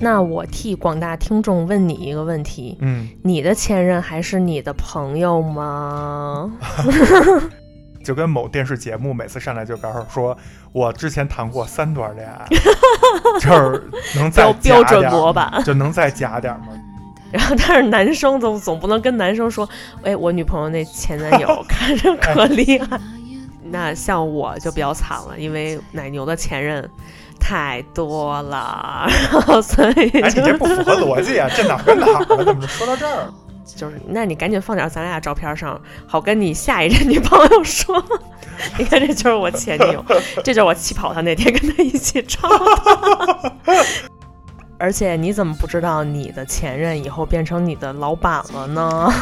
那我替广大听众问你一个问题：嗯，你的前任还是你的朋友吗？就跟某电视节目每次上来就告诉说，我之前谈过三段恋爱，就是能再加标标准点儿模板 就能再加点儿吗？然后，但是男生总总不能跟男生说，哎，我女朋友那前男友看着可厉害。那像我就比较惨了，因为奶牛的前任太多了，然 后所以哎，你就这不符合逻辑啊！这哪儿跟哪？怎么就说到这儿？就是，那你赶紧放点咱俩照片上，好跟你下一任女朋友说，你看这就是我前女友，这就是我气跑他那天跟他一起照的。而且你怎么不知道你的前任以后变成你的老板了呢？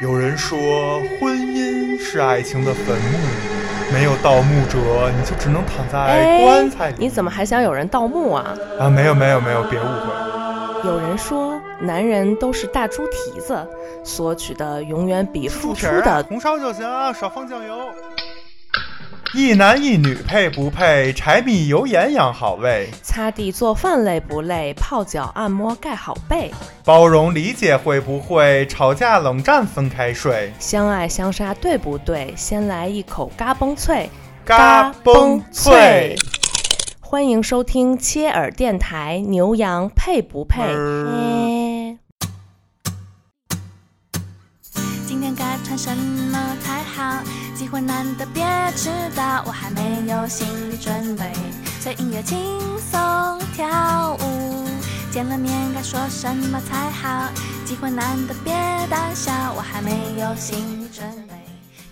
有人说婚姻是爱情的坟墓，没有盗墓者，你就只能躺在哎棺材里。你怎么还想有人盗墓啊？啊？没有没有没有，别误会。有人说男人都是大猪蹄子，索取的永远比付出的红烧就行啊，少放酱油。一男一女配不配？柴米油盐养好胃，擦地做饭累不累？泡脚按摩盖好被。包容理解会不会？吵架冷战分开睡，相爱相杀对不对？先来一口嘎嘣脆，嘎嘣脆。欢迎收听切耳电台，牛羊配不配？嗯什么才好？机会难得，别迟到，我还没有心理准备，随音乐轻松跳舞。见了面该说什么才好？机会难得，别胆小，我还没有心理准备。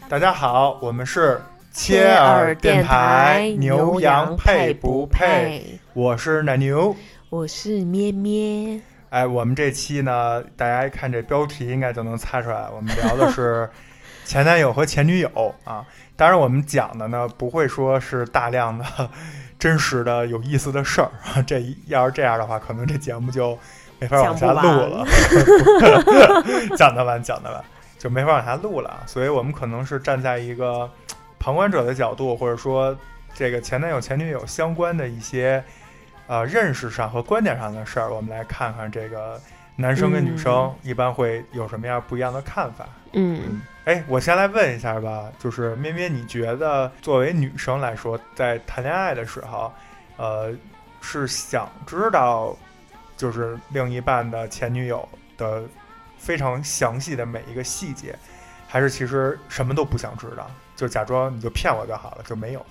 大家好，我们是切耳电台，牛羊配不配？？我是奶牛。我是咩咩。哎，我们这期呢，大家一看这标题应该就能猜出来，我们聊的是 前男友和前女友啊。当然，我们讲的呢，不会说是大量的真实的有意思的事儿，这要是这样的话，可能这节目就没法往下录了。讲 得完，讲得完，就没法往下录了。所以我们可能是站在一个旁观者的角度，或者说这个前男友、前女友相关的一些。呃，认识上和观点上的事儿，我们来看看这个男生跟女生一般会有什么样不一样的看法。嗯，哎，我先来问一下吧，就是咩咩，你觉得作为女生来说，在谈恋爱的时候，呃，是想知道就是另一半的前女友的非常详细的每一个细节，还是其实什么都不想知道，就假装你就骗我就好了，就没有？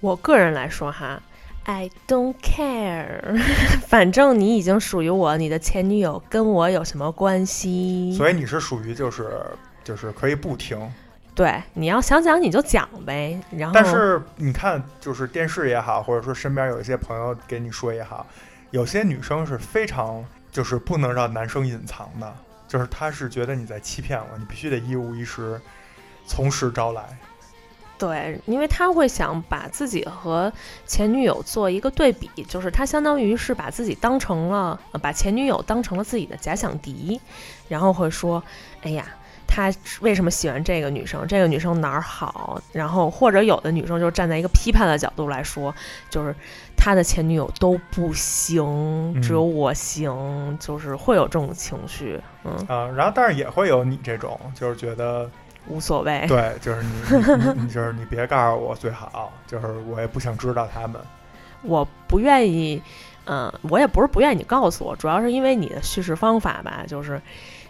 我个人来说哈。I don't care，反正你已经属于我，你的前女友跟我有什么关系？所以你是属于就是就是可以不听。对，你要想讲你就讲呗。然后，但是你看，就是电视也好，或者说身边有一些朋友给你说也好，有些女生是非常就是不能让男生隐藏的，就是她是觉得你在欺骗我，你必须得一五一十从实招來。對，因为他会想把自己和前女友做一个对比，就是他相当于是把自己当成了，呃、把前女友当成了自己的假想敌，然后会说，哎呀，他为什么喜欢这个女生？这个女生哪儿好？然后或者有的女生就站在一个批判的角度来说，就是他的前女友都不行，只有我行，嗯、就是会有这种情绪，嗯啊，然后但是也会有你这种，就是觉得。無所谓。对，就是你，你，你，就是你，别告诉我最好，就是我也不想知道他们。我不愿意，嗯，我也不是不愿意你告诉我，主要是因为你的叙事方法吧，就是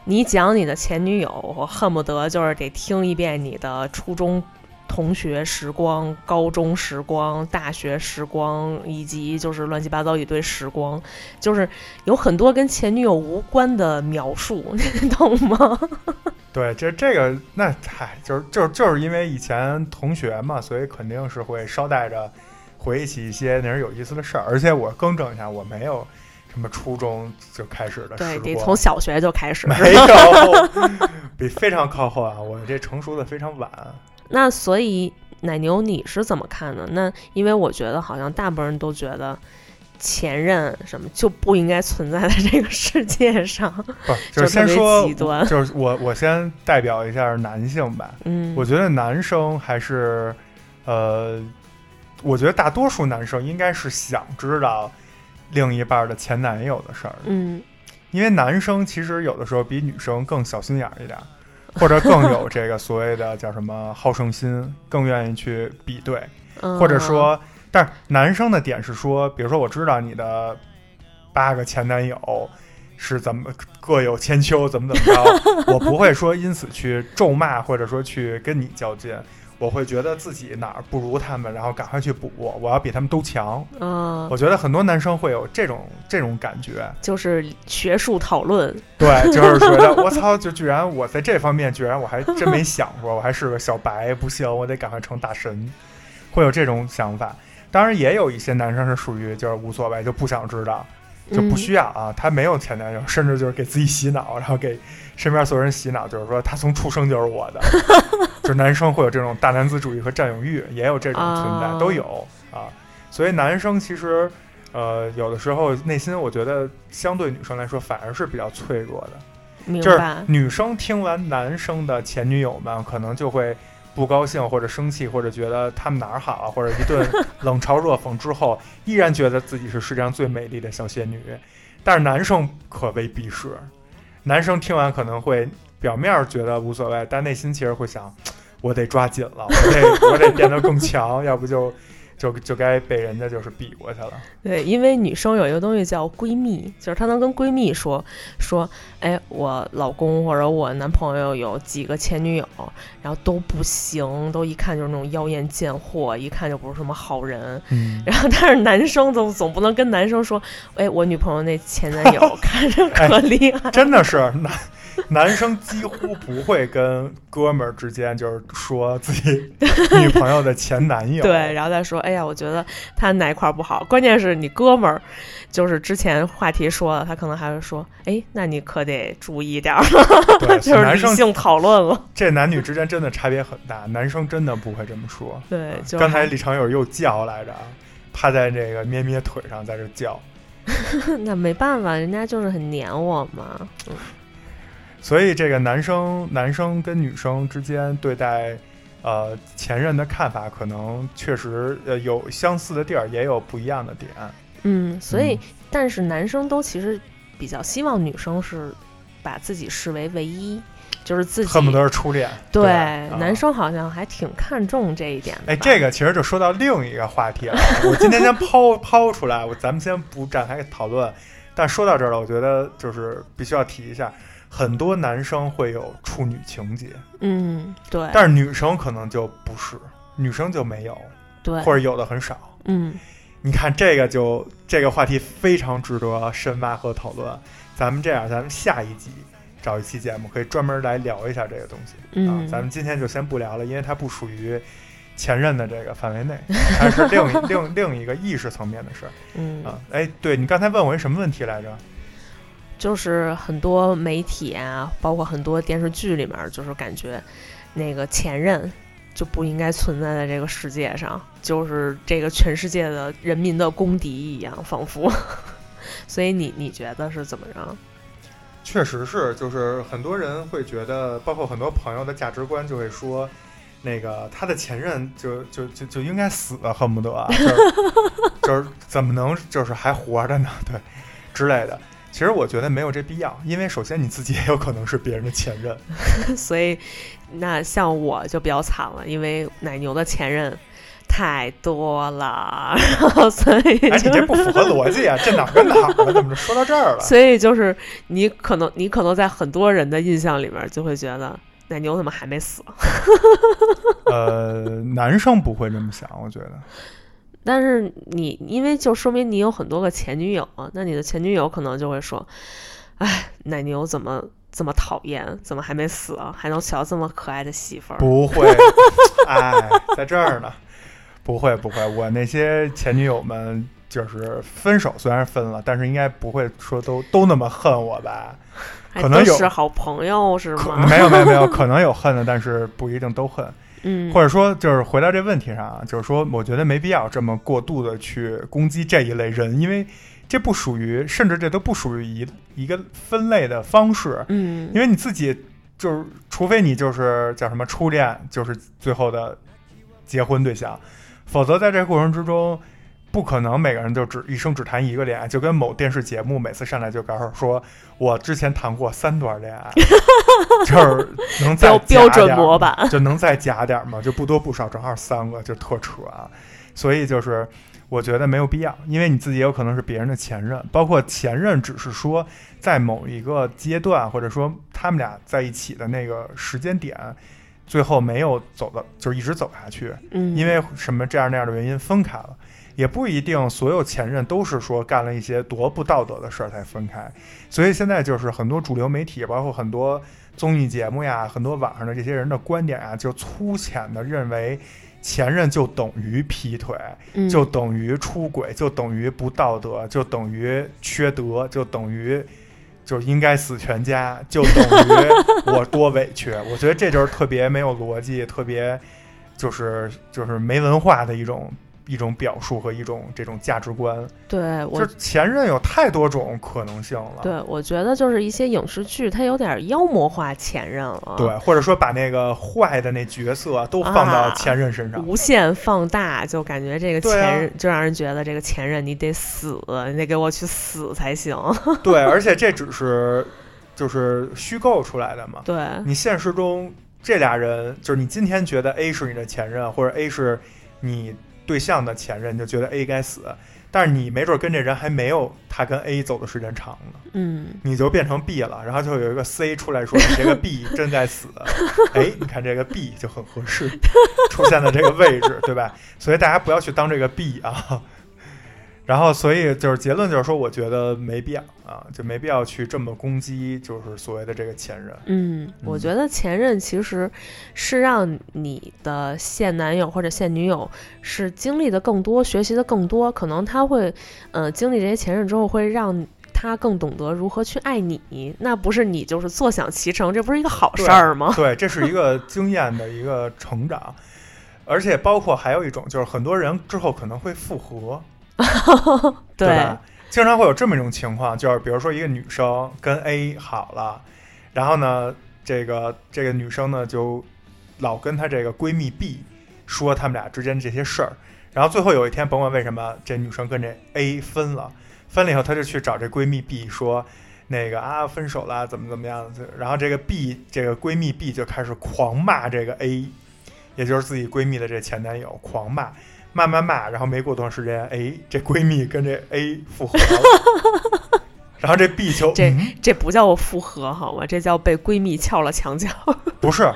你讲你的前女友，我恨不得就是得听一遍你的初中同学时光、高中时光、大学时光，以及就是乱七八糟一堆时光，就是有很多跟前女友无关的描述，你 懂吗？对，这这个那嗨，就是就是就是因为以前同学嘛，所以肯定是会捎带着回忆起一些那人有意思的事儿。而且我更正一下，我没有什么初中就开始的时光，對，得从小学就开始，没有，比非常靠后啊，我这成熟的非常晚。那所以奶牛你是怎么看的？那因为我觉得好像大部分人都觉得。前任什么就不应该存在在这个世界上。不，就是先说极端，就是我我先代表一下男性吧。嗯，我觉得男生还是，呃，我觉得大多数男生应该是想知道另一半的前男友的事儿，嗯因为男生其实有的时候比女生更小心眼儿一点儿，或者更有这个所谓的叫什么好胜心，更愿意去比对，嗯，或者说，但是男生的点是说，比如说我知道你的八个前男友是怎么各有千秋，怎么怎么着，我不会说因此去咒骂，或者说去跟你较劲。我会觉得自己哪儿不如他们，然后赶快去补，我要比他们都强。嗯，我觉得很多男生会有这种这种感觉，就是学术讨论，对，就是觉得我操，就居然我在这方面居然我还真没想过，我还是个小白，不行，我得赶快成大神，会有这种想法。当然，也有一些男生是属于就是无所谓，就不想知道，就不需要啊，他没有前男友，甚至就是给自己洗脑，然后给身边所有人洗脑，就是说他从出生就是我的，就是男生会有这种大男子主义和占有欲，也有这种存在，哦都有啊。所以男生其实，呃，有的时候内心我觉得相对女生来说反而是比较脆弱的，就是？女生听完男生的前女友们，可能就会不高兴或者生气，或者觉得他们哪儿好啊，或者一顿 冷嘲热讽之后，依然觉得自己是世界上最美丽的小仙女。但是男生可未必是，男生听完可能会表面觉得无所谓，但内心其实会想，我得抓紧了，我得我得变得更强，要不就就就该被人家就是比过去了。对，因为女生有一个东西叫闺蜜，就是她能跟闺蜜说说，哎，我老公或者我男朋友有几个前女友，然后都不行，都一看就是那种妖艳贱货，一看就不是什么好人。嗯，然后，但是男生总总不能跟男生说，哎，我女朋友那前男友 看着可厉害。真的是男 男生几乎不会跟哥们儿之间就是说自己女朋友的前男友。对，然后再说，哎呀，我觉得他哪一块儿不好。关键是你哥们儿，就是之前话题说了，他可能还会说，哎，那你可得注意点儿，对，就是男生理性讨论了。这男女之间真的差别很大，男生真的不会这么说。对，就刚才李长友又叫来着啊，趴在这个咩咩腿上在这叫，那没办法，人家就是很黏我嘛。所以这个男生男生跟女生之间对待呃前任的看法，可能确实呃有相似的地儿，也有不一样的点。嗯，所以嗯但是男生都其实比较希望女生是把自己视为唯一，就是自己恨不得是初恋。对男生好像还挺看重这一点。哎，这个其实就说到另一个话题了。我今天先抛抛出来，我咱们先不展开讨论。但说到这儿了，我觉得就是必须要提一下，很多男生会有处女情节，嗯，对，但是女生可能就不是，女生就没有，对，或者有的很少。嗯你看这个就这个话题非常值得深挖和讨论。咱们这样，咱们下一集找一期节目，可以专门来聊一下这个东西。啊，嗯，咱们今天就先不聊了，因为它不属于前任的这个范围内，它是另一另另一个意识层面的事儿嗯啊。哎，对你刚才问我一什么问题来着？就是很多媒体啊，包括很多电视剧里面，就是感觉那个前任就不应该存在在这个世界上，就是这个全世界的人民的公敌一样，仿佛。所以你你觉得是怎么着？确实是，就是很多人会觉得，包括很多朋友的价值观就会说，那个他的前任就就就就应该死，恨不得啊，就是 就是怎么能就是还活着呢？对，之类的。其实我觉得没有这必要，因为首先你自己也有可能是别人的前任。所以那像我就比较惨了，因为奶牛的前任太多了，然 后所以哎，你这不符合逻辑啊！这哪儿跟哪儿了？怎么就说到这儿了？所以就是你可能你可能在很多人的印象里面就会觉得奶牛怎么还没死？呃，男生不会这么想，我觉得。但是你因为就说明你有很多个前女友啊，那你的前女友可能就会说，哎，奶牛怎么这么讨厌，怎么还没死啊？还能娶到这么可爱的媳妇儿？不会，哎，在这儿呢，不会不会，我那些前女友们就是分手，虽然分了，但是应该不会说都都那么恨我吧？可能有是好朋友是可吗？没有没有没有，可能有恨的，但是不一定都恨。嗯，或者说就是回到这问题上啊，就是说我觉得没必要这么过度的去攻击这一类人，因为这不属于，甚至这都不属于一一个分类的方式，嗯。因为你自己就是，除非你就是叫什么初恋，就是最后的结婚对象，否则在这个过程之中。不可能每个人就只一生只谈一个恋爱，就跟某电视节目每次上来就告诉说，我之前谈过三段恋爱，就是能再标标准模板，就能再加点儿吗？就不多不少，正好三个，就特扯啊。所以就是我觉得没有必要，因为你自己也有可能是别人的前任，包括前任只是说在某一个阶段，或者说他们俩在一起的那个时间点，最后没有走到，就是一直走下去，嗯，因为什么这样那样的原因分开了。也不一定所有前任都是说干了一些多不道德的事儿才分开，所以现在就是很多主流媒体，包括很多综艺节目呀，很多网上的这些人的观点啊，就粗浅的认为前任就等于劈腿，嗯就等于出轨，就等于不道德，就等于缺德，就等于就应该死全家，就等于 我多委屈。我觉得这就是特别没有逻辑，特别就是就是没文化的一种一种表述和一种这种价值观。对我就是前任有太多种可能性了。对我觉得就是一些影视剧，它有点妖魔化前任了，对，或者说把那个坏的那角色都放到啊前任身上。无限放大，就感觉这个前任、就让人觉得这个前任你得死，你得给我去死才行。对，而且这只是就是虚构出来的嘛。对，你现实中这俩人，就是你今天觉得 A 是你的前任，或者 A 是你对象的前任，就觉得 A 该死。但是你没准跟这人还没有他跟 A 走的时间长呢，嗯，你就变成 B 了，然后就有一个 C 出来说你 这个 B 真该死。哎，你看这个 B 就很合适，出现在这个位置，对吧？所以大家不要去当这个 B 啊。然后，所以就是结论就是说，我觉得没必要啊，就没必要去这么攻击，就是所谓的这个前任。嗯，我嗯觉得前任其实是让你的现男友或者现女友是经历的更多，学习的更多，可能他会，呃，经历这些前任之后，会让他更懂得如何去爱你。那不是你就是坐享其成，这不是一个好事儿吗？对，这是一个经验的一个成长，而且包括还有一种，就是很多人之后可能会复合，对吧？经常会有这么一种情况，就是比如说一个女生跟 A 好了，然后呢，这个这个女生呢就老跟她这个闺蜜 B 说他们俩之间这些事儿，然后最后有一天，甭管为什么，这女生跟这 A 分了，分了以后，她就去找这闺蜜 B 说。那个啊，分手了，怎么怎么样？然后这个 B 这个闺蜜 B 就开始狂骂这个 A，也就是自己闺蜜的这前男友，狂骂，骂骂骂。然后没过多长时间，哎，这闺蜜跟这 A 复合了，然后这 B 就这嗯、这不叫复合好吗？这叫被闺蜜撬了墙角。不是，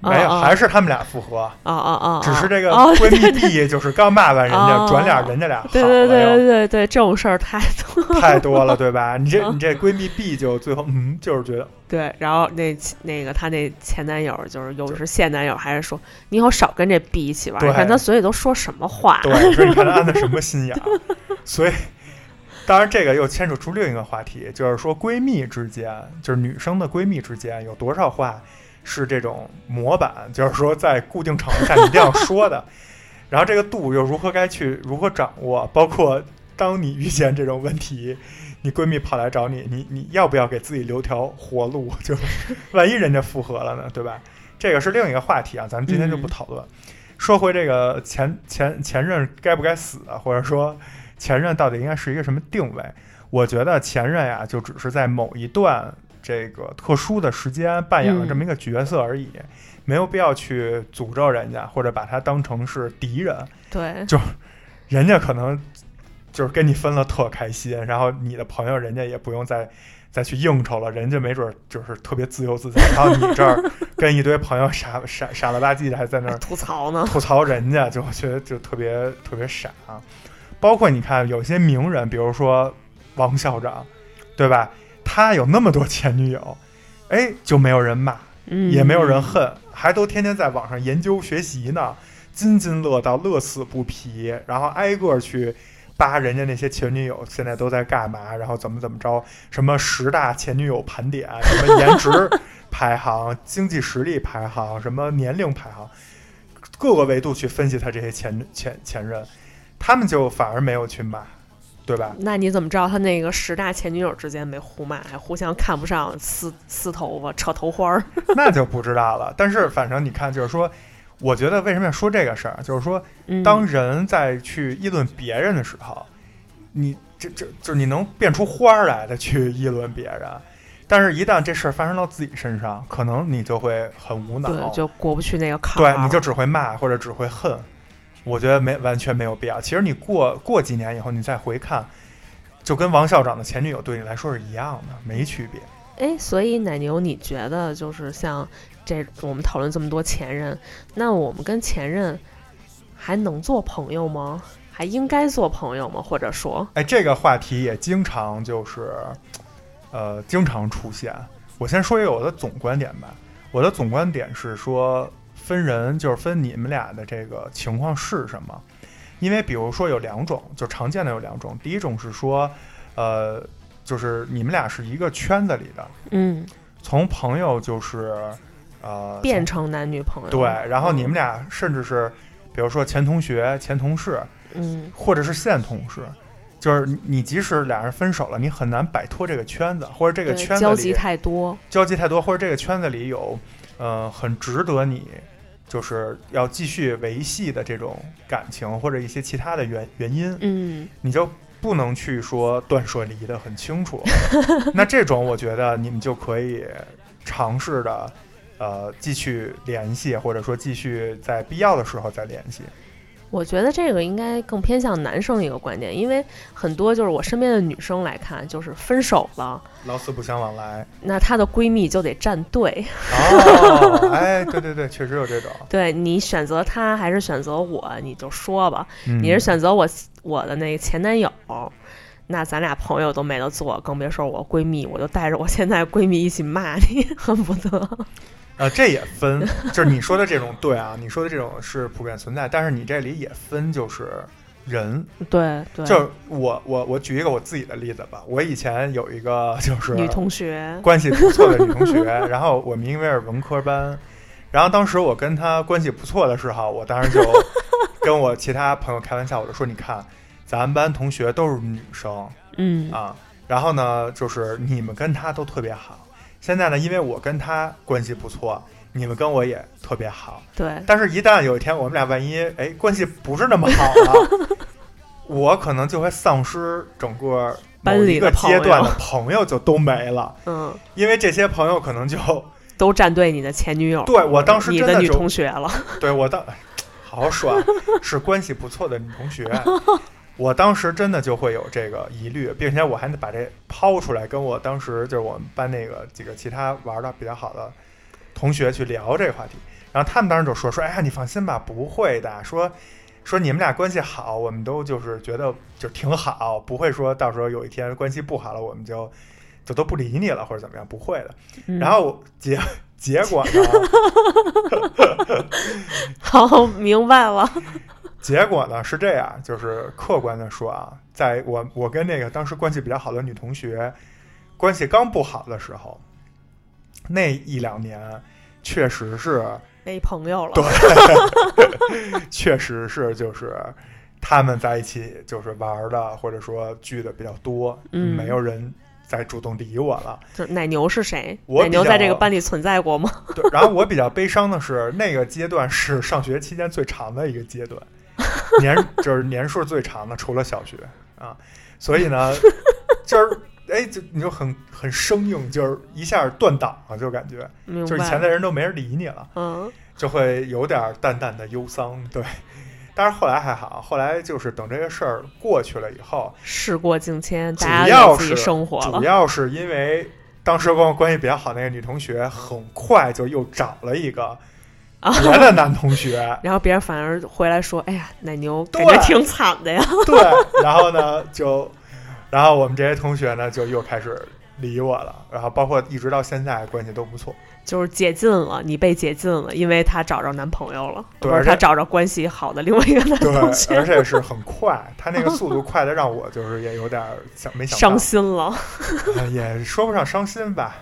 没有，还是他们俩复合，啊啊啊！只是这个哦闺蜜 B 就是刚骂完人家，哦转脸人家俩好对对对对对对，这种事儿太多。太多了，对吧？你这嗯你这闺蜜 B 就最后嗯，就是觉得对，然后那那个她那前男友就是又是现男友，还是说你以后少跟这 B 一起玩儿？你看他嘴里都说什么话？对，说你看他安的什么心眼儿，所以。当然，这个又牵扯出另一个话题，就是说闺蜜之间，就是女生的闺蜜之间，有多少话是这种模板，就是说在固定场合下你一定要说的。然后这个度又如何该去如何掌握？包括当你遇见这种问题，你闺蜜跑来找你，你你要不要给自己留条活路？就 万一人家复合了呢，对吧？这个是另一个话题啊，咱们今天就不嗯讨论。说回这个前前前任该不该死啊，或者说前任到底应该是一个什么定位？我觉得前任呀，就只是在某一段这个特殊的时间扮演了这么一个角色而已，没有必要去诅咒人家，或者把他当成是敌人。对就人家可能就是跟你分了特开心，然后你的朋友人家也不用再再去应酬了，人家没准儿就是特别自由自在，然后你这儿跟一堆朋友傻傻傻了吧唧的还在那儿 吐槽呢。吐槽人家，就我觉得就特别特别傻。包括你看有些名人，比如说王校长，对吧？他有那么多前女友，哎，就没有人骂，嗯，也没有人恨，还都天天在网上研究学习呢，津津乐道，乐此不疲，然后挨个去扒人家那些前女友现在都在干嘛，然后怎么怎么着，什么十大前女友盘点，什么颜值排行、经济实力排行、什么年龄排行，各个维度去分析他这些前前前任，他们就反而没有去骂，对吧？那你怎么知道他那个十大前女友之间没互骂，还互相看不上、撕撕头发、扯头花儿？那就不知道了。但是反正你看，就是说，我觉得为什么要说这个事儿，就是说，嗯当人在去议论别人的时候，你这这就是你能变出花儿来的去议论别人，但是一旦这事儿发生到自己身上，可能你就会很无脑，对，就过不去那个坎儿。对，你就只会骂或者只会恨。我觉得没完全没有必要。其实你过过几年以后，你再回看，就跟王校长的前女友对你来说是一样的，没区别。哎，所以奶牛，你觉得就是像这我们讨论这么多前任，那我们跟前任还能做朋友吗？还应该做朋友吗？或者说，哎，这个话题也经常就是，呃，经常出现。我先说一个我的总观点吧。我的总观点是说，分人就是分你们俩的这个情况是什么。因为比如说有两种，就常见的有两种。第一种是说，呃，就是你们俩是一个圈子里的，嗯，从朋友就是呃变成男女朋友，对，然后你们俩甚至是比如说前同学、前同事，嗯，或者是现同事，就是你你即使俩人分手了，你很难摆脱这个圈子，或者这个圈子交集里太多，交集太多，或者这个圈子里有呃很值得你就是要继续维系的这种感情，或者一些其他的原原因，嗯，你就不能去说断舍离的很清楚。那这种我觉得你们就可以尝试的。呃，继续联系，或者说继续在必要的时候再联系。我觉得这个应该更偏向男生一个观点，因为很多就是我身边的女生来看，就是分手了，老死不相往来。那她的闺蜜就得站队，哦，哎，对对对，确实有这种。对你选择他还是选择我，你就说吧。嗯、你是选择我我的那个前男友，那咱俩朋友都没得做，更别说我闺蜜，我就带着我现在闺蜜一起骂你，恨不得。呃，这也分，就是你说的这种对啊，你说的这种是普遍存在，但是你这里也分，就是人，对对，就是我我我举一个我自己的例子吧，我以前有一个就是女同学，关系不错的女同学，然后我们因为是文科班，然后当时我跟她关系不错的时候，我当时就跟我其他朋友开玩笑，我就说你看，咱们班同学都是女生，嗯啊，然后呢，就是你们跟她都特别好。现在呢，因为我跟他关系不错，你们跟我也特别好。对，但是，一旦有一天我们俩万一哎关系不是那么好了，我可能就会丧失整个某一个阶段的朋友就都没了。嗯，因为这些朋友可能就 都站队你的前女友。对我当时你的女同学了。对我当好好说，是关系不错的女同学。我当时真的就会有这个疑虑，并且我还得把这抛出来，跟我当时就是我们班那个几个其他玩的比较好的同学去聊这个话题。然后他们当时就说说，哎呀，你放心吧，不会的。说说你们俩关系好，我们都就是觉得就挺好，不会说到时候有一天关系不好了，我们就就都不理你了或者怎么样，不会的。嗯、然后结结果呢？好，明白了。结果呢是这样，就是客观的说啊，在我我跟那个当时关系比较好的女同学关系刚不好的时候，那一两年确实是没朋友了。对，确实是就是他们在一起就是玩的或者说聚的比较多，嗯，没有人再主动理我了。就奶牛是谁？我奶牛在这个班里存在过吗？对，然后我比较悲伤的是，那个阶段是上学期间最长的一个阶段。年就是年数最长的，除了小学啊，所以呢，就是哎，就你就很很生硬，就是一下断档了，就感觉，就是以前的人都没人理你了，嗯，就会有点淡淡的忧伤，对。但是后来还好，后来就是等这个事儿过去了以后，事过境迁，主大家要是生活了。主要是因为当时跟我关系比较好那个女同学，很快就又找了一个。别的男同学，然后别人反而回来说：“哎呀，奶牛感觉挺惨的呀。对，然后呢，就，然后我们这些同学呢，就又开始理我了，然后包括一直到现在关系都不错。”就是解禁了，你被解禁了，因为她找着男朋友了，对不是他找着关系好的另外一个男对，同学，而且是很快，她那个速度快的让我就是也有点想没想到伤心了。呃 也说不上伤心吧。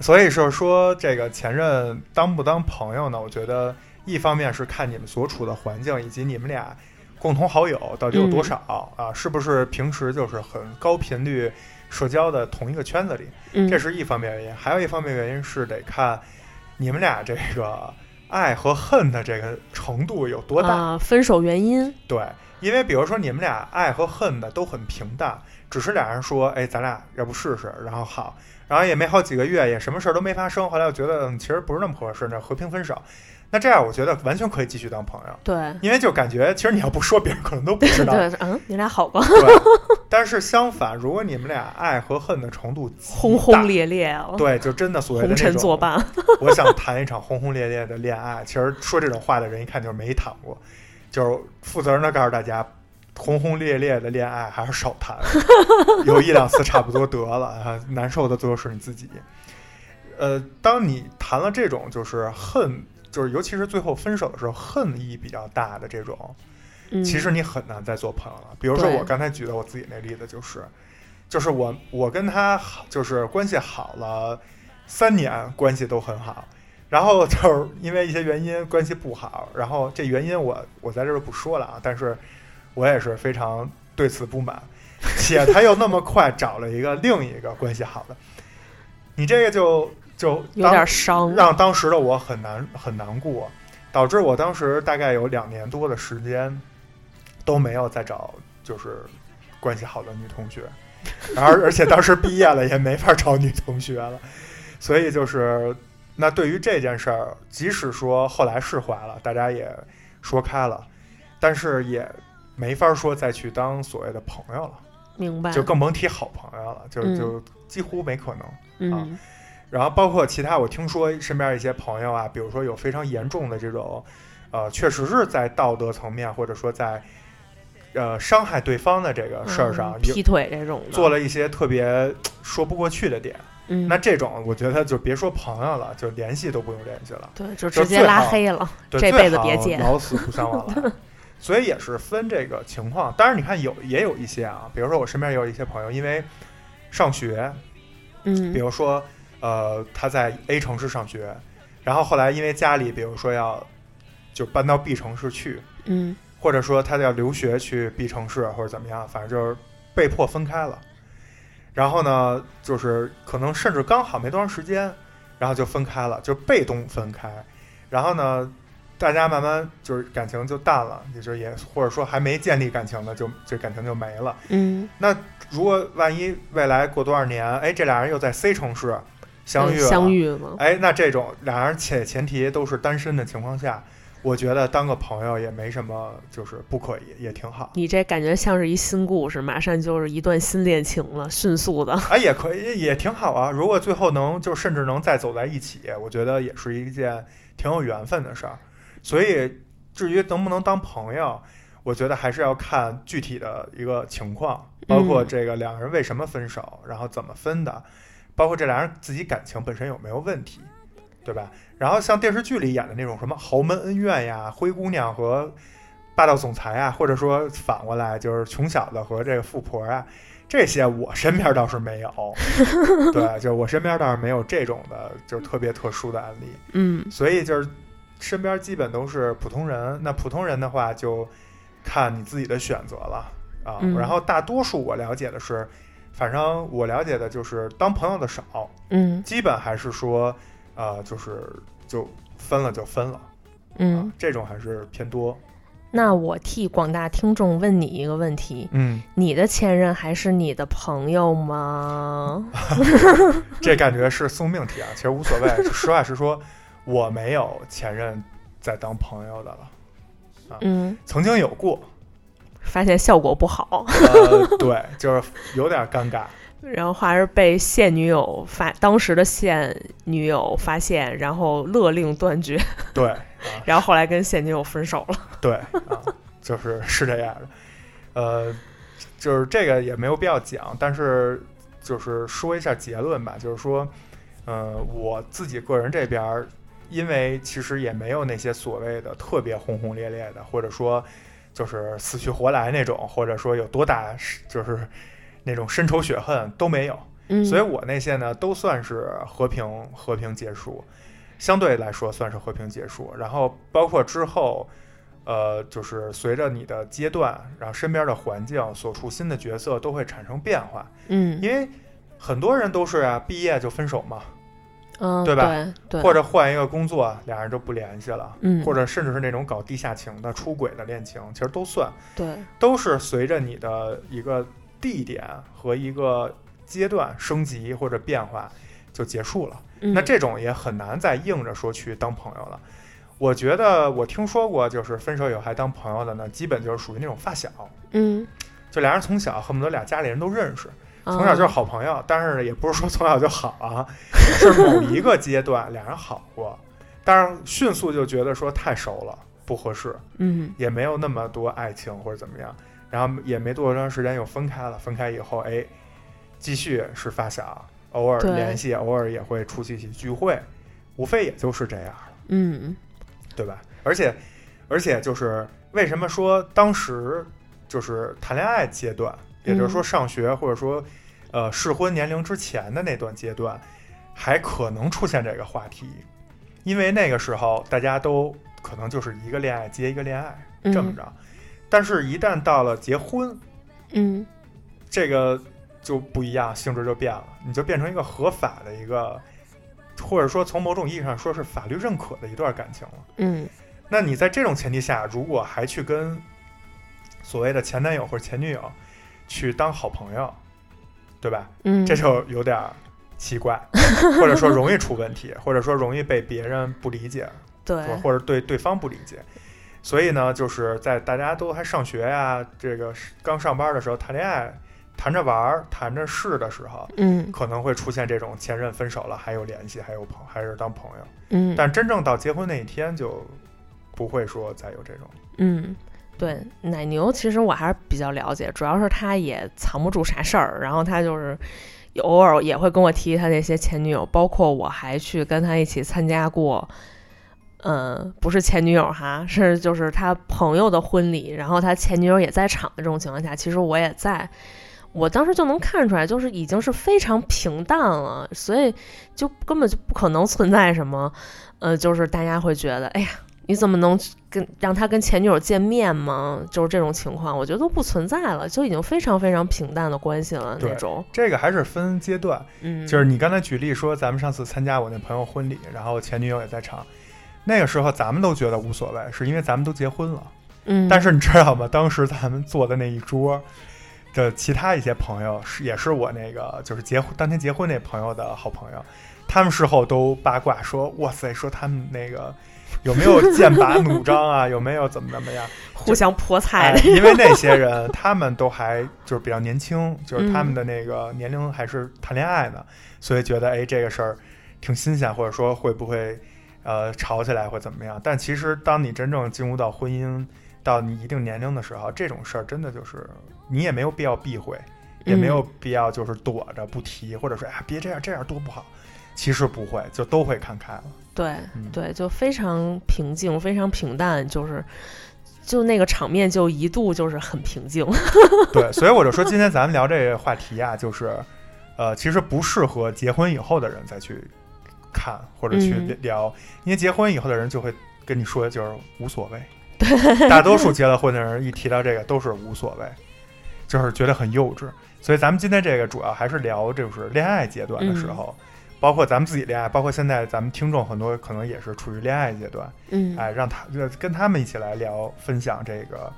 所以就是说，这个前任当不当朋友呢？我觉得一方面是看你们所处的环境以及你们俩共同好友到底有多少、啊，是不是平时就是很高频率社交的同一个圈子里，嗯，这是一方面原因。还有一方面原因是得看你们俩这个爱和恨的这个程度有多大。啊，分手原因，对，因为比如说你们俩爱和恨的都很平淡，只是俩人说，哎，咱俩要不试试，然后好，然后也没好几个月，也什么事儿都没发生，后来我觉得嗯，其实不是那么合适，那和平分手。那这样我觉得完全可以继续当朋友，对，因为就感觉其实你要不说，别人可能都不知道。对，嗯，你俩好吧？对，但是相反，如果你们俩爱和恨的程度轰轰烈烈啊，对，就真的所谓的红尘那种作伴，我想谈一场轰轰烈烈的恋爱。其实说这种话的人一看就是没谈过，就是负责任的告诉大家，轰轰烈烈的恋爱还是少谈，有一两次差不多得了啊，难受的最后是你自己。呃，当你谈了这种就是恨，就是尤其是最后分手的时候恨意比较大的这种，嗯其实你很难再做朋友了。比如说我刚才举的我自己那例子，就是，就是我我跟他好，就是关系好了三年，关系都很好，然后就是 因为一些原因关系不好，然后这原因我我在这儿不说了啊，但是我也是非常对此不满，且他又那么快找了一个另一个关系好的，你这个就就有当点伤，让当时的我很难很难过，导致我当时大概有两年多的时间都没有再找就是关系好的女同学，然后而且当时毕业了也没法找女同学了，所以就是那对于这件事儿，即使说后来释怀了，大家也说开了，但是也没法说再去当所谓的朋友了，明白，就更甭提好朋友了，就嗯。就几乎没可能。嗯然后包括其他，我听说身边一些朋友啊，比如说有非常严重的这种，呃，确实是在道德层面或者说在呃伤害对方的这个事儿上嗯，劈腿这种做，了一些特别说不过去的点。嗯，那这种我觉得就别说朋友了，就联系都不用联系了，对，就就直接拉黑了，对，这辈子别见老死不相往来。所以也是分这个情况。当然，你看有也有一些啊，比如说我身边也有一些朋友，因为上学，嗯比如说，呃，他在 A 城市上学，然后后来因为家里，比如说要就搬到 B 城市去，嗯或者说他要留学去 B 城市或者怎么样，反正就是被迫分开了。然后呢，就是可能甚至刚好没多长时间，然后就分开了，就被动分开。然后呢，大家慢慢就是感情就淡了，也就也或者说还没建立感情呢，就这感情就没了。嗯，那如果万一未来过多少年，哎，这俩人又在 C 城市相遇了，相遇吗，哎，那这种俩人且前提都是单身的情况下，我觉得当个朋友也没什么，就是不可以，也挺好。你这感觉像是一新故事，马上就是一段新恋情了，迅速的，哎，也可以，也挺好啊。如果最后能就甚至能再走在一起，我觉得也是一件挺有缘分的事儿。所以至于能不能当朋友，我觉得还是要看具体的一个情况，包括嗯这个两个人为什么分手，然后怎么分的，包括这俩人自己感情本身有没有问题，对吧？然后像电视剧里演的那种什么豪门恩怨呀、灰姑娘和霸道总裁啊，或者说反过来就是穷小子和这个富婆啊，这些我身边倒是没有，对，就是我身边倒是没有这种的，就是特别特殊的案例。嗯所以就是身边基本都是普通人。那普通人的话，就看你自己的选择了啊。嗯然后大多数我了解的是，反正我了解的就是当朋友的少，嗯基本还是说，呃，就是就分了就分了，嗯啊，，这种还是偏多。那我替广大听众问你一个问题：嗯，你的前任还是你的朋友吗？这感觉是送命题啊，其实无所谓。实话实说，我没有前任在当朋友的了，嗯，曾经有过，发现效果不好，呃，对，就是有点尴尬。然后还是被现女友发，当时的现女友发现，然后勒令断绝，对，啊，然后后来跟现女友分手了。对啊，就是是这样的，呃，就是这个也没有必要讲，但是就是说一下结论吧，就是说，呃，我自己个人这边儿，因为其实也没有那些所谓的特别轰轰烈烈的，或者说就是死去活来那种，或者说有多大就是那种深仇血恨都没有，嗯，所以我那些呢都算是和平和平结束。相对来说算是和平结束。然后包括之后，呃，就是随着你的阶段，然后身边的环境、所处新的角色都会产生变化，嗯因为很多人都是啊，毕业就分手嘛，嗯，对吧？对对，或者换一个工作，俩人就不联系了，嗯。或者甚至是那种搞地下情的、出轨的恋情，其实都算，对，都是随着你的一个地点和一个阶段升级或者变化就结束了。嗯。那这种也很难再硬着说去当朋友了。我觉得我听说过，就是分手以后还当朋友的呢，基本就是属于那种发小，嗯，就俩人从小恨不得俩家里人都认识，从从小就是好朋友。但是也不是说从小就好啊，是某一个阶段俩人好过，但是迅速就觉得说太熟了，不合适，嗯也没有那么多爱情或者怎么样，然后也没多长时间又分开了。分开以后，哎，继续是发小，偶尔联系，偶尔也会出去一起聚会，无非也就是这样了。嗯对吧？而且，而且就是为什么说当时就是谈恋爱阶段，也就是说上学或者说呃适婚年龄之前的那段阶段，还可能出现这个话题，因为那个时候大家都可能就是一个恋爱接一个恋爱嗯，这么着，但是一旦到了结婚，嗯。这个就不一样，性质就变了，你就变成一个合法的一个，或者说从某种意义上说是法律认可的一段感情了。嗯。那你在这种前提下，如果还去跟所谓的前男友或者前女友去当好朋友，对吧？嗯，这就有点儿奇怪，或者说容易出问题，或者说容易被别人不理解，对，或者对对方不理解。所以呢，就是在大家都还上学呀，这个刚上班的时候谈恋爱，谈着玩儿、谈着事的时候，嗯可能会出现这种前任分手了还有联系，还有朋还是当朋友。嗯，但真正到结婚那一天，就不会说再有这种。嗯，对，奶牛其实我还是比较了解，主要是他也藏不住啥事儿，然后他就是偶尔也会跟我提他那些前女友，包括我还去跟他一起参加过，嗯，不是前女友哈，是就是他朋友的婚礼，然后他前女友也在场的这种情况下，其实我也在。我当时就能看出来，就是已经是非常平淡了，所以就根本就不可能存在什么，呃，就是大家会觉得，哎呀，你怎么能跟让他跟前女友见面吗？就是这种情况，我觉得都不存在了，就已经非常非常平淡的关系了那种。这个还是分阶段，嗯，就是你刚才举例说，咱们上次参加我那朋友婚礼，然后前女友也在场，那个时候咱们都觉得无所谓，是因为咱们都结婚了。嗯，但是你知道吗？当时咱们坐的那一桌的其他一些朋友，是也是我那个就是结婚当天结婚那朋友的好朋友，他们事后都八卦说，哇塞，说他们那个有没有剑拔弩张啊？有没有怎么怎么样？互相泼菜哎，因为那些人他们都还就是比较年轻，就是他嗯们的那个年龄还是谈恋爱呢，所以觉得哎这个事儿挺新鲜，或者说会不会呃吵起来或怎么样？但其实当你真正进入到婚姻到你一定年龄的时候，这种事儿真的就是你也没有必要避讳，也没有嗯必要就是躲着不提，或者说哎别这样这样多不好。其实不会，就都会看开了。对嗯对，就非常平静，非常平淡，就是就那个场面就一度就是很平静。对，所以我就说今天咱们聊这个话题啊，就是，呃，其实不适合结婚以后的人再去看或者去嗯聊，因为结婚以后的人就会跟你说就是无所谓。大多数结了婚的人一提到这个都是无所谓，就是觉得很幼稚。所以咱们今天这个主要还是聊就是恋爱阶段的时候，包括咱们自己恋爱，包括现在咱们听众很多可能也是处于恋爱阶段，嗯哎，让他就跟他们一起来聊分享这个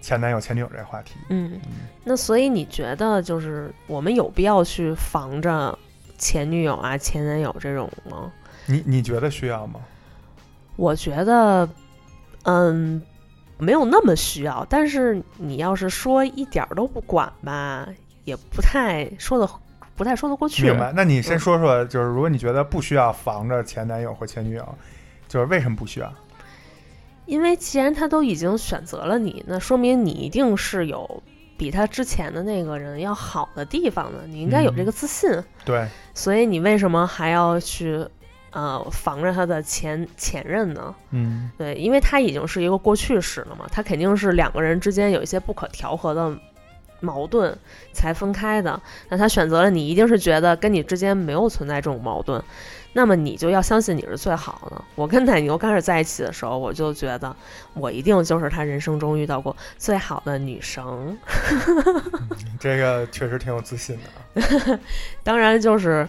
前男友前女友这个话题。嗯，嗯那所以你觉得就是我们有必要去防着前女友啊、前男友这种吗？你你觉得需要吗？我觉得，嗯，没有那么需要。但是你要是说一点儿都不管吧，也不太说的不太说得过去。明白？那你先嗯说说，就是如果你觉得不需要防着前男友或前女友，就是为什么不需要？因为既然他都已经选择了你，那说明你一定是有比他之前的那个人要好的地方的，你应该有这个自信。对，所以你为什么还要去呃防着他的前前任呢？嗯对，因为他已经是一个过去式了嘛，他肯定是两个人之间有一些不可调和的矛盾才分开的。那他选择了你，一定是觉得跟你之间没有存在这种矛盾。那么你就要相信你是最好的。我跟奶牛刚开始在一起的时候，我就觉得我一定就是他人生中遇到过最好的女生。这个确实挺有自信的。当然，就是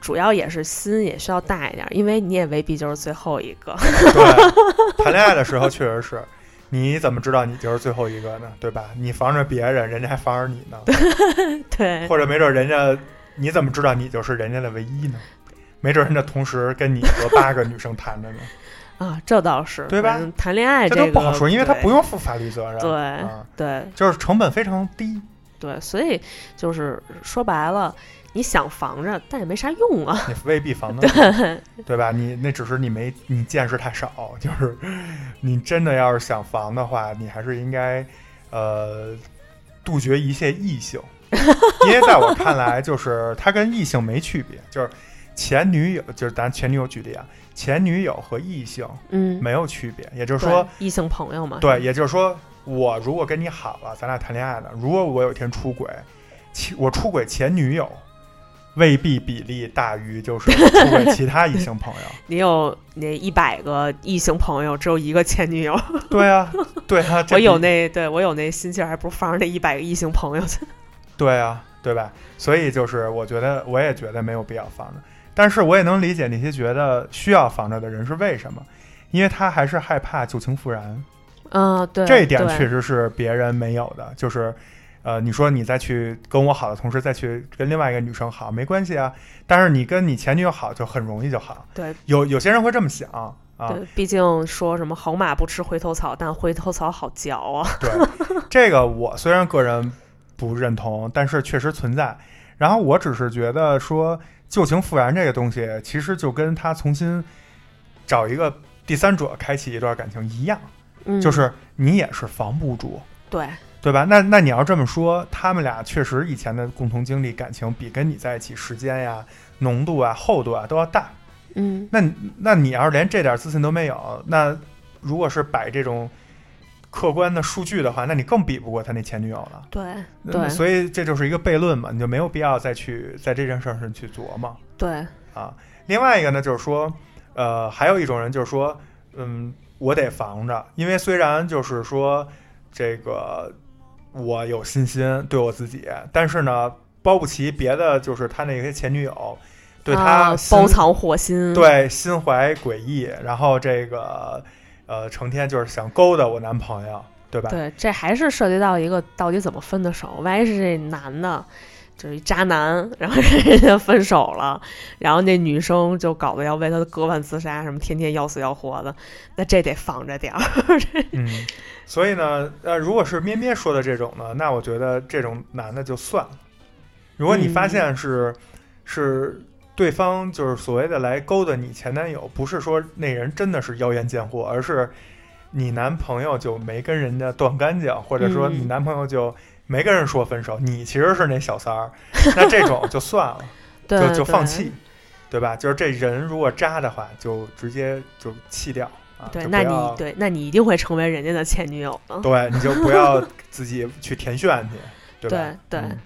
主要也是心也需要大一点，因为你也未必就是最后一个。对，谈恋爱的时候确实是。你怎么知道你就是最后一个呢？对吧？你防着别人，人家还防着你呢。对。或者没准人家，你怎么知道你就是人家的唯一呢？没准人家同时跟你和八个女生谈着呢。啊，这倒是，对吧？谈恋爱这都不好说，因为他不用负法律责任。对对，就是成本非常低。对，所以就是说白了。你想防着，但也没啥用啊。你未必防得 住，对吧？你那只是你没你见识太少。就是你真的要是想防的话，你还是应该呃杜绝一切异性，因为在我看来，就是他跟异性没区别。就是前女友，就是咱前女友举例啊，前女友和异性嗯没有区别。也就是说，异性朋友嘛。对，也就是说，我如果跟你好了，咱俩谈恋爱了，如果我有一天出轨，我出轨前女友。未必比例大于就是出轨其他异性朋友。你有那一百个异性朋友，只有一个前女友。对啊，对啊，我有那对我有那心气儿，还不如放着那一百个异性朋友去。对啊，对吧？所以就是我觉得，我也觉得没有必要放着。但是我也能理解那些觉得需要防着的人是为什么，因为他还是害怕旧情复燃。嗯，对，这一点确实是别人没有的，就是。呃，你说你再去跟我好的同时再去跟另外一个女生好，没关系啊。但是你跟你前女友好就很容易就好。对，有有些人会这么想啊。对，毕竟说什么好马不吃回头草，但回头草好嚼啊。对，这个我虽然个人不认同，但是确实存在。然后我只是觉得说旧情复燃这个东西，其实就跟他重新找一个第三者开启一段感情一样，就是你也是防不住。对。对吧？那那你要这么说，他们俩确实以前的共同经历、感情比跟你在一起时间呀、浓度啊、厚度啊都要大。嗯，那那你要是连这点自信都没有，那如果是摆这种客观的数据的话，那你更比不过他那前女友了。对对，所以这就是一个悖论嘛，你就没有必要再去在这件事上去琢磨。对啊，另外一个呢，就是说，呃，还有一种人就是说，嗯，我得防着，因为虽然就是说这个。我有信心对我自己，但是呢，包不齐别的，就是他那些前女友，对他包藏祸心，对心怀诡异，然后这个呃，成天就是想勾搭我男朋友，对吧？对，这还是涉及到一个到底怎么分的手。万一是这男的，就是一渣男，然后人家分手了，然后那女生就搞得要为他割腕自杀，什么天天要死要活的，那这得防着点儿。嗯。所以呢，呃，如果是咩咩说的这种呢，那我觉得这种男的就算了。如果你发现是是对方就是所谓的来勾搭你前男友，不是说那人真的是妖艳贱货，而是你男朋友就没跟人家断干净，或者说你男朋友就没跟人说分手，你其实是那小三儿，那这种就算了，就就放弃，对吧？就是这人如果渣的话，就直接就弃掉。对，那你对，那你一定会成为人家的前女友的。对，你就不要自己去填炫去，对吧？对对。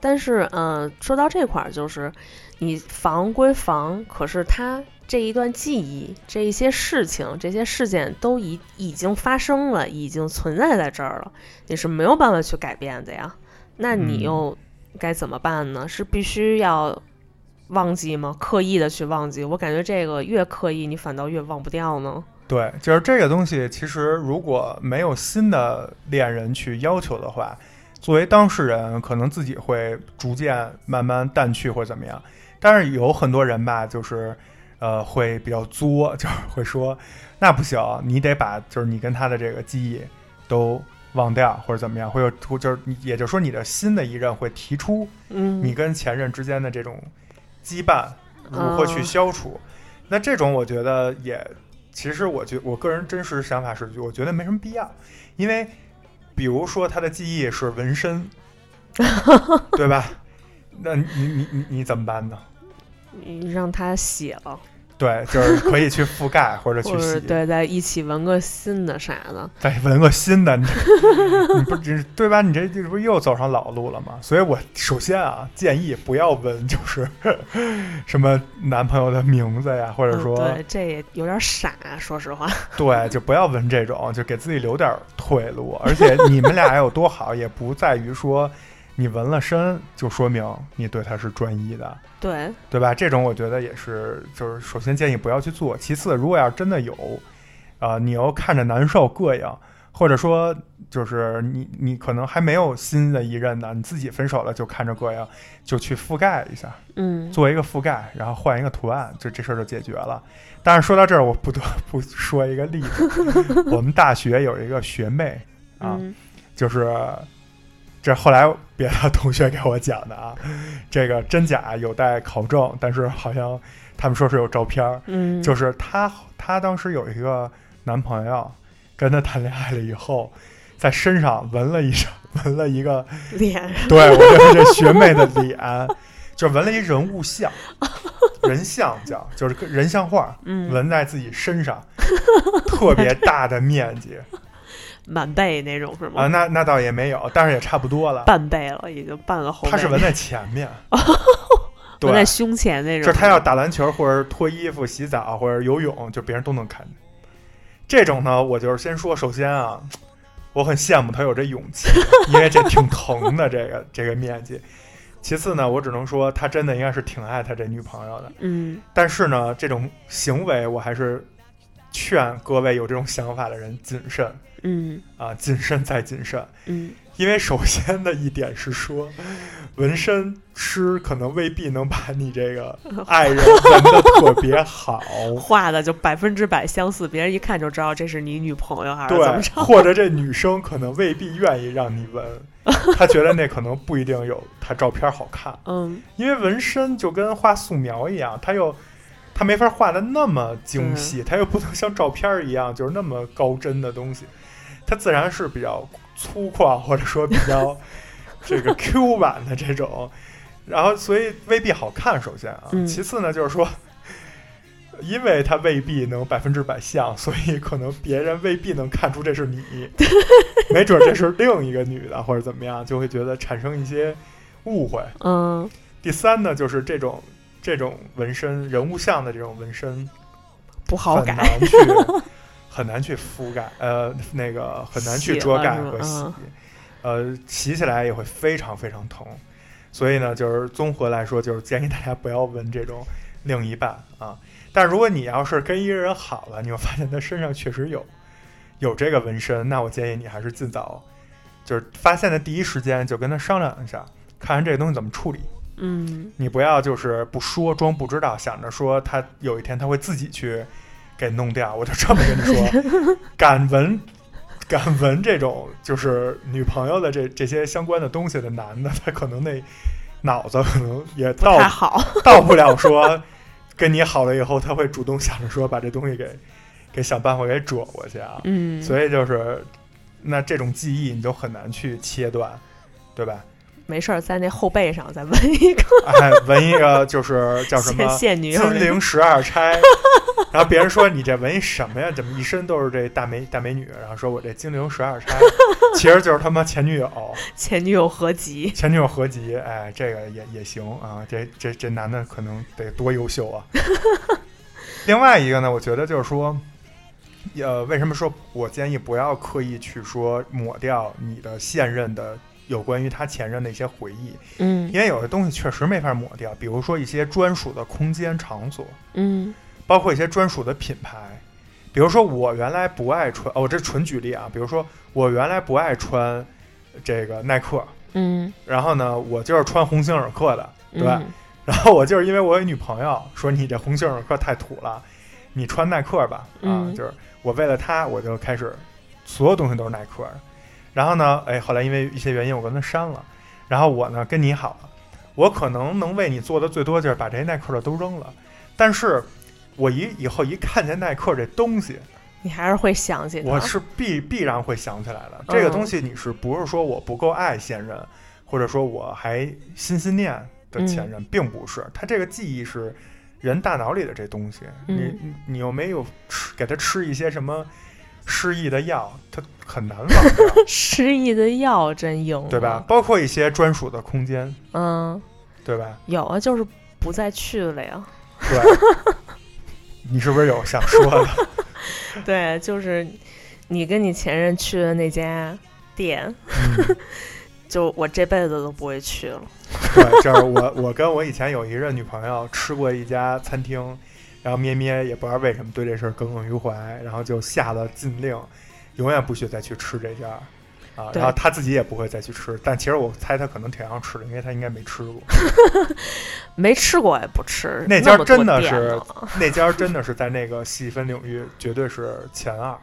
但是，嗯，说到这块儿，就是你防归防，可是他这一段记忆、这一些事情、这些事件都已已经发生了，已经存在在这儿了，你是没有办法去改变的呀。那你又该怎么办呢？是必须要。忘记吗？刻意的去忘记，我感觉这个越刻意，你反倒越忘不掉呢。对，就是这个东西，其实如果没有新的恋人去要求的话，作为当事人，可能自己会逐渐慢慢淡去或者怎么样。但是有很多人吧，就是呃，会比较作，就是会说，那不行，你得把就是你跟他的这个记忆都忘掉或者怎么样，会有就是你也就是说你的新的一任会提出，嗯，你跟前任之间的这种。羁绊如何去消除？那这种我觉得也，其实我觉我个人真实想法是，我觉得没什么必要，因为比如说他的记忆是纹身，对吧？那你你你你怎么办呢？你让他写了。对，就是可以去覆盖或者去 洗，对，再一起纹个新的啥的。再纹个新的，你 你不只对吧？你这这不又走上老路了吗？所以我首先啊，建议不要纹，就是 什么男朋友的名字呀，或者说、嗯、对，这也有点傻，说实话。对，就不要纹这种，就给自己留点退路。而且你们俩有多好，也不在于说你纹了身就说明你对他是专一的，对，对吧？这种我觉得也是，就是首先建议不要去做。其次，如果要真的有，啊、你又看着难受膈应，或者说就是你你可能还没有新的一任呢，你自己分手了就看着膈应，就去覆盖一下，嗯，做一个覆盖，然后换一个图案，就这事儿就解决了。但是说到这儿，我不得 不说一个例子，我们大学有一个学妹啊，嗯就是这后来别的同学给我讲的啊，这个真假有待考证，但是好像他们说是有照片儿，嗯，就是她她当时有一个男朋友跟她谈恋爱了以后，在身上纹了一张纹了一个，脸，对我就是这学妹的脸，就纹了一人物像，人像叫就是个人像画。嗯，纹在自己身上，特别大的面积满背那种是吗？啊，那那倒也没有，但是也差不多了。半背了，已经半个后背。他是纹在前面，对纹在，胸前那种。就是他要打篮球或者脱衣服、洗澡或者游泳，就别人都能看见。这种呢，我就是先说，首先啊，我很羡慕他有这勇气，因为这挺疼的，这个这个面积。其次呢，我只能说他真的应该是挺爱他这女朋友的。嗯但是呢，这种行为我还是劝各位有这种想法的人谨慎嗯啊，谨慎再谨慎。嗯，因为首先的一点是说，纹身师可能未必能把你这个 爱人纹的特别好，画的就百分之百相似，别人一看就知道这是你女朋友还是怎么对，着。或者这女生可能未必愿意让你纹，她觉得那可能不一定有她照片好看，嗯，因为纹身就跟画素描一样，它又。他没法画的那么精细，他又不能像照片一样，就是那么高真的东西，它自然是比较粗犷，或者说比较 这个 Q 版的这种，然后所以未必好看。首先啊，嗯其次呢，就是说，因为它未必能百分之百像，所以可能别人未必能看出这是你，没准这是另一个女的或者怎么样，就会觉得产生一些误会。嗯，第三呢，就是这种这种纹身人物像的这种纹身不好改。很难去覆盖，呃，那个很难去遮盖和洗呃，洗起来也会非常非常疼。所以呢，就是综合来说，就是建议大家不要纹这种另一半啊。但如果你要是跟一个人好了，你会发现他身上确实有有这个纹身，那我建议你还是尽早，就是发现的第一时间就跟他商量一下，看看这个东西怎么处理。嗯你不要就是不说装不知道，想着说他有一天他会自己去给弄掉。我就这么跟你说，敢闻敢闻这种就是女朋友的这这些相关的东西的男的，他可能那脑子可能也不到。到不了说跟你好了以后，他会主动想着说把这东西给给想办法给遮过去啊。嗯，所以就是那这种记忆你就很难去切断，对吧？没事儿，在那后背上再纹一个 哎，纹一个就是叫什么 谢谢女友金陵十二钗，然后别人说你这纹一什么呀？怎么一身都是这大美大美女？然后说我这金陵十二钗，其实就是他妈前女友，前女友合集。前女友合集。哎，这个也也行啊，这这这男的可能得多优秀啊。另外一个呢，我觉得就是说。呃，为什么说我建议不要刻意去说抹掉你的现任的有关于他前任的一些回忆？嗯因为有的东西确实没法抹掉，比如说一些专属的空间场所，嗯包括一些专属的品牌。比如说我原来不爱穿，哦，我这纯举例啊。比如说我原来不爱穿这个耐克，嗯，然后呢，我就是穿鸿星尔克的，对吧？嗯然后我就是因为我有女朋友说你这鸿星尔克太土了，你穿耐克吧，啊，嗯就是我为了她，我就开始所有东西都是耐克的。然后呢，哎，后来因为一些原因我跟他删了，然后我呢跟你好了，我可能能为你做的最多就是把这些耐克的都扔了，但是我一以后一看见耐克这东西，你还是会想起他。我是必必然会想起来的。这个嗯东西你是不是说我不够爱现任，或者说我还心心念的前任，并不是。他这个记忆是人大脑里的这东西，你你又没有吃给他吃一些什么失忆的药，它很难忘掉，失忆的药真硬，对吧？？包括一些专属的空间，嗯，对吧？有啊，就是不再去了呀。对，你是不是有想说的？对，就是你跟你前任去的那家店，嗯，就我这辈子都不会去了。对，就是我我跟我以前有一任女朋友吃过一家餐厅，然后咩咩也不知道为什么对这事儿耿耿于怀，然后就下了禁令，永远不许再去吃这家。啊，然后他自己也不会再去吃，但其实我猜他可能挺想吃的，因为他应该没吃过。没吃过也不吃，那家真的是那家真的是在那个细分领域绝对是前二，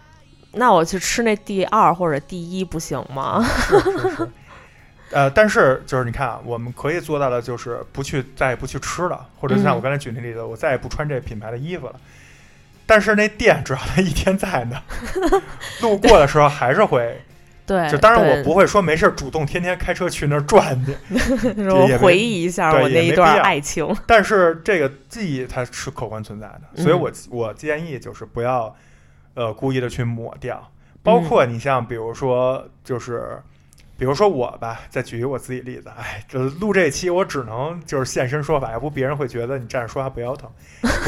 那我去吃那第二或者第一不行吗？是是是。呃，但是就是你看啊，我们可以做到的就是不去再也不去吃了，或者像嗯我刚才举那例子，我再也不穿这品牌的衣服了。但是那店只要它一天在呢，路过的时候还是会，对，就当然我不会说没事儿主动天天开车去那儿转去，我也回忆一下对我那一段爱情。但是这个记忆它是客观存在的，所以嗯我我建议就是不要呃故意的去抹掉，包嗯括你像比如说就是。比如说我吧，再举一个我自己例子，哎，这录这期我只能就是现身说法，要不别人会觉得你站着说话不腰疼，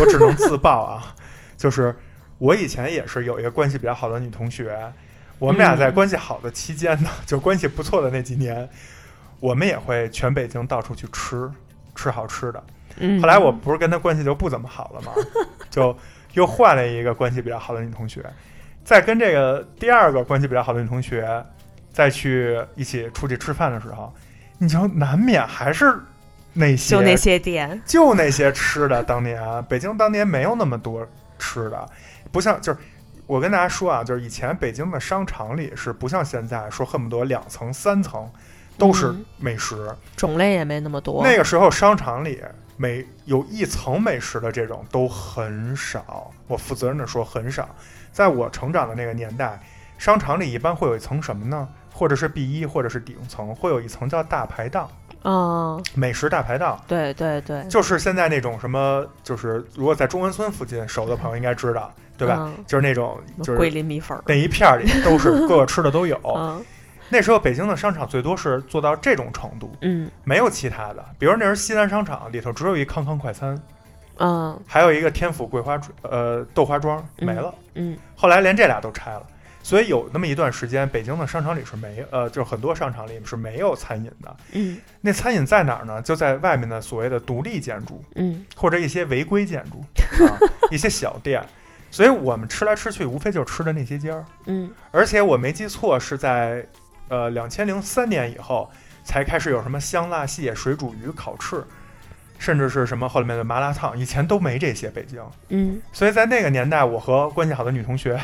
我只能自曝啊，就是我以前也是有一个关系比较好的女同学，我们俩在嗯。关系好的期间呢，就关系不错的那几年，我们也会全北京到处去吃吃好吃的，嗯，后来我不是跟她关系就不怎么好了嘛？就又换了一个关系比较好的女同学，再跟这个第二个关系比较好的女同学再去一起出去吃饭的时候，你就难免还是那些就那些店，就那些吃的。当年北京当年没有那么多吃的，不像就是。我跟大家说啊，就是以前北京的商场里是不像现在说恨不得两层三层都是嗯美食，种类也没那么多。那个时候商场里每有一层美食的这种都很少，我负责任的说很少。在我成长的那个年代，商场里一般会有一层什么呢？或者是 B 一，或者是顶层，会有一层叫大排档，嗯，美食大排档，对对对，就是现在那种什么，就是如果在中关村附近熟的朋友应该知道，对吧？嗯就是那种就是桂林米粉儿，那一片儿里都是 各个吃的都有。嗯那时候北京的商场最多是做到这种程度，嗯没有其他的。比如那时候西单商场里头只有一康康快餐，嗯还有一个天府桂花呃豆花庄没了，嗯后来连这俩都拆了。所以有那么一段时间，北京的商场里是没呃，就是很多商场里是没有餐饮的。嗯那餐饮在哪儿呢？就在外面的所谓的独立建筑嗯或者一些违规建筑 啊，一些小店。所以我们吃来吃去，无非就是吃的那些家儿。嗯而且我没记错，是在呃两千零三年以后才开始有什么香辣蟹、水煮鱼、烤翅，甚至是什么后面的麻辣烫，以前都没这些。北京，嗯所以在那个年代，我和关系好的女同学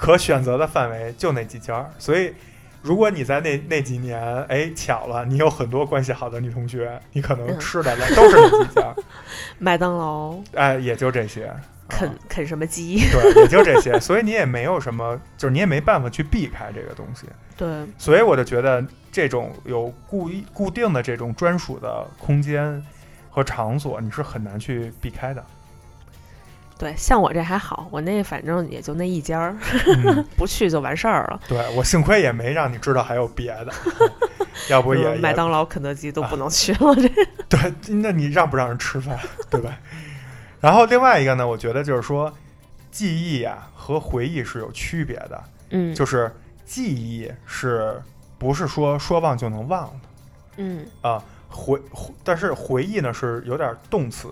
可选择的范围就那几家儿。所以，如果你在那那几年，哎，巧了，你有很多关系好的女同学，你可能嗯吃的都是那几家，麦当劳哎，也就这些。啃啊啃什么鸡？对，也就这些，所以你也没有什么，就是你也没办法去避开这个东西。对，所以我就觉得这种有固一固定的这种专属的空间和场所，你是很难去避开的。对，像我这还好，我那反正也就那一家儿，嗯，不去就完事儿了。对我幸亏也没让你知道还有别的，要不也嗯麦当劳、肯德基都不能去了。这 对，那你让不让人吃饭，对吧？然后另外一个呢，我觉得就是说，记忆啊和回忆是有区别的，嗯就是记忆是不是说说忘就能忘的？嗯啊，回，回但是回忆呢是有点动词，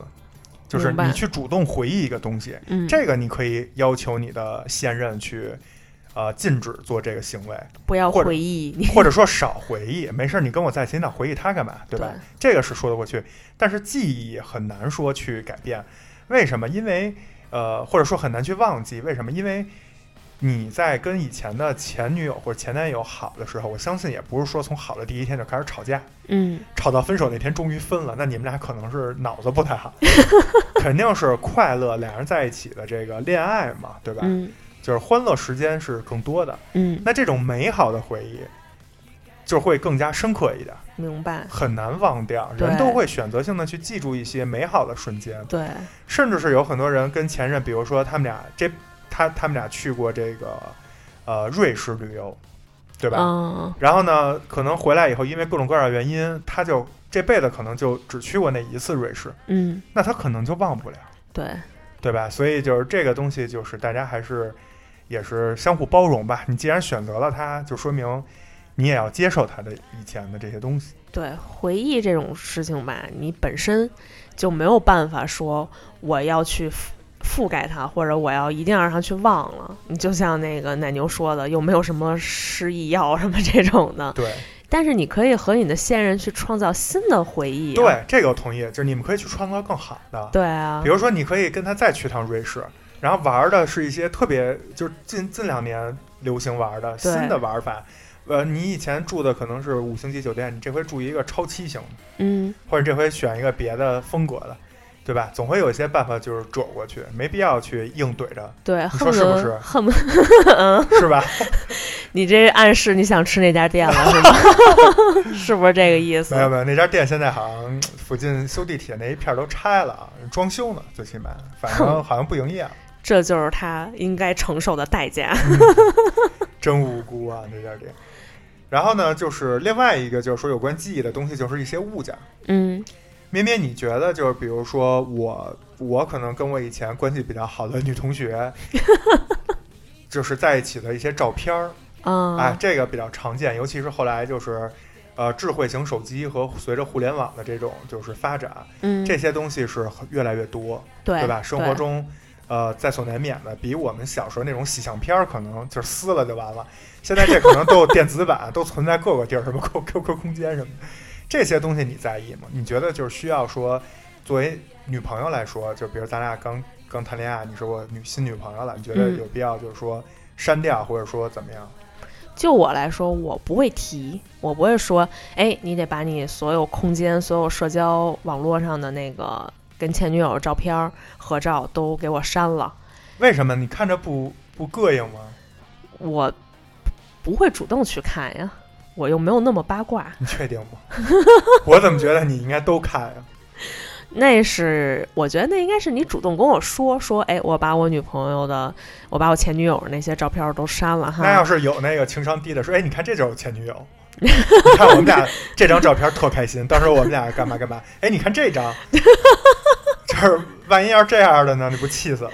就是你去主动回忆一个东西，嗯，这个你可以要求你的现任去，呃，禁止做这个行为，不要回忆你。或者说少回忆，没事儿，你跟我在一起，你老回忆他干嘛，对吧？对这个是说得过去，但是记忆很难说去改变，为什么？因为呃，或者说很难去忘记，为什么？因为你在跟以前的前女友或者前男友好的时候，我相信也不是说从好的第一天就开始吵架，嗯。吵到分手那天终于分了，那你们俩可能是脑子不太好，肯定是快乐俩人在一起的这个恋爱嘛，对吧？嗯。就是欢乐时间是更多的。嗯。那这种美好的回忆，就会更加深刻一点，明白，很难忘掉。人都会选择性的去记住一些美好的瞬间，对，甚至是有很多人跟前任，比如说他们俩这他他们俩去过这个呃瑞士旅游，对吧？嗯，然后呢，可能回来以后，因为各种各样的原因，他就这辈子可能就只去过那一次瑞士，嗯，那他可能就忘不了，对，对吧？所以就是这个东西，就是大家还是也是相互包容吧。你既然选择了他，就说明你也要接受他的以前的这些东西。对，回忆这种事情吧，你本身就没有办法说我要去覆覆盖它，或者我要一定要让它去忘了。你就像那个奶牛说的，又没有什么失忆药什么这种的，对但是你可以和你的现任去创造新的回忆、啊。对，这个我同意，就是你们可以去创造更好的。对啊比，如说，你可以跟他再去趟瑞士，然后玩的是一些特别就是近近两年流行玩的新的玩法。呃，你以前住的可能是五星级酒店，你这回住一个超七星，嗯，或者这回选一个别的风格的，对吧？总会有一些办法就是躲过去，没必要去硬怼着，对，你恨不说是不是得恨不得，嗯，是吧？你这暗示你想吃那家店了 是吗？是不是这个意思？没有没有，那家店现在好像附近修地铁那一片儿都拆了，啊，装修呢，最起码，反正好像不营业了。这就是他应该承受的代价。真无辜啊，那家店。然后呢，就是另外一个，就是说有关记忆的东西，就是一些物件。嗯咩咩，你觉得就是比如说我，我可能跟我以前关系比较好的女同学，就是在一起的一些照片儿，啊，哎，这个比较常见，尤其是后来就是，呃，智慧型手机和随着互联网的这种就是发展，嗯，这些东西是越来越多，对对吧？生活中，呃，在所难免的，比我们小时候那种洗相片儿，可能就撕了就完了。现在这可能都有电子版，都存在各个地儿，什么 Q Q Q 空间什么的。这些东西你在意吗？你觉得就是需要说，作为女朋友来说，就比如咱俩刚刚谈恋爱，你是我女新女朋友了，你觉得嗯有必要就是说删掉，或者说怎么样？就我来说，我不会提，我不会说，哎，你得把你所有空间、所有社交网络上的那个跟前女友的照片儿、合照都给我删了。为什么你看着不不膈应吗？我不会主动去看呀，我又没有那么八卦。你确定吗？我怎么觉得你应该都看呀？那是我觉得那应该是你主动跟我说说，哎，我把我女朋友的，我把我前女友那些照片都删了哈。那要是有那个情商低的说，哎，你看这就是我前女友，你看我们俩这张照片特开心，到时候我们俩干嘛干嘛，哎，你看这张，就是万一要是这样的呢，你不气死了？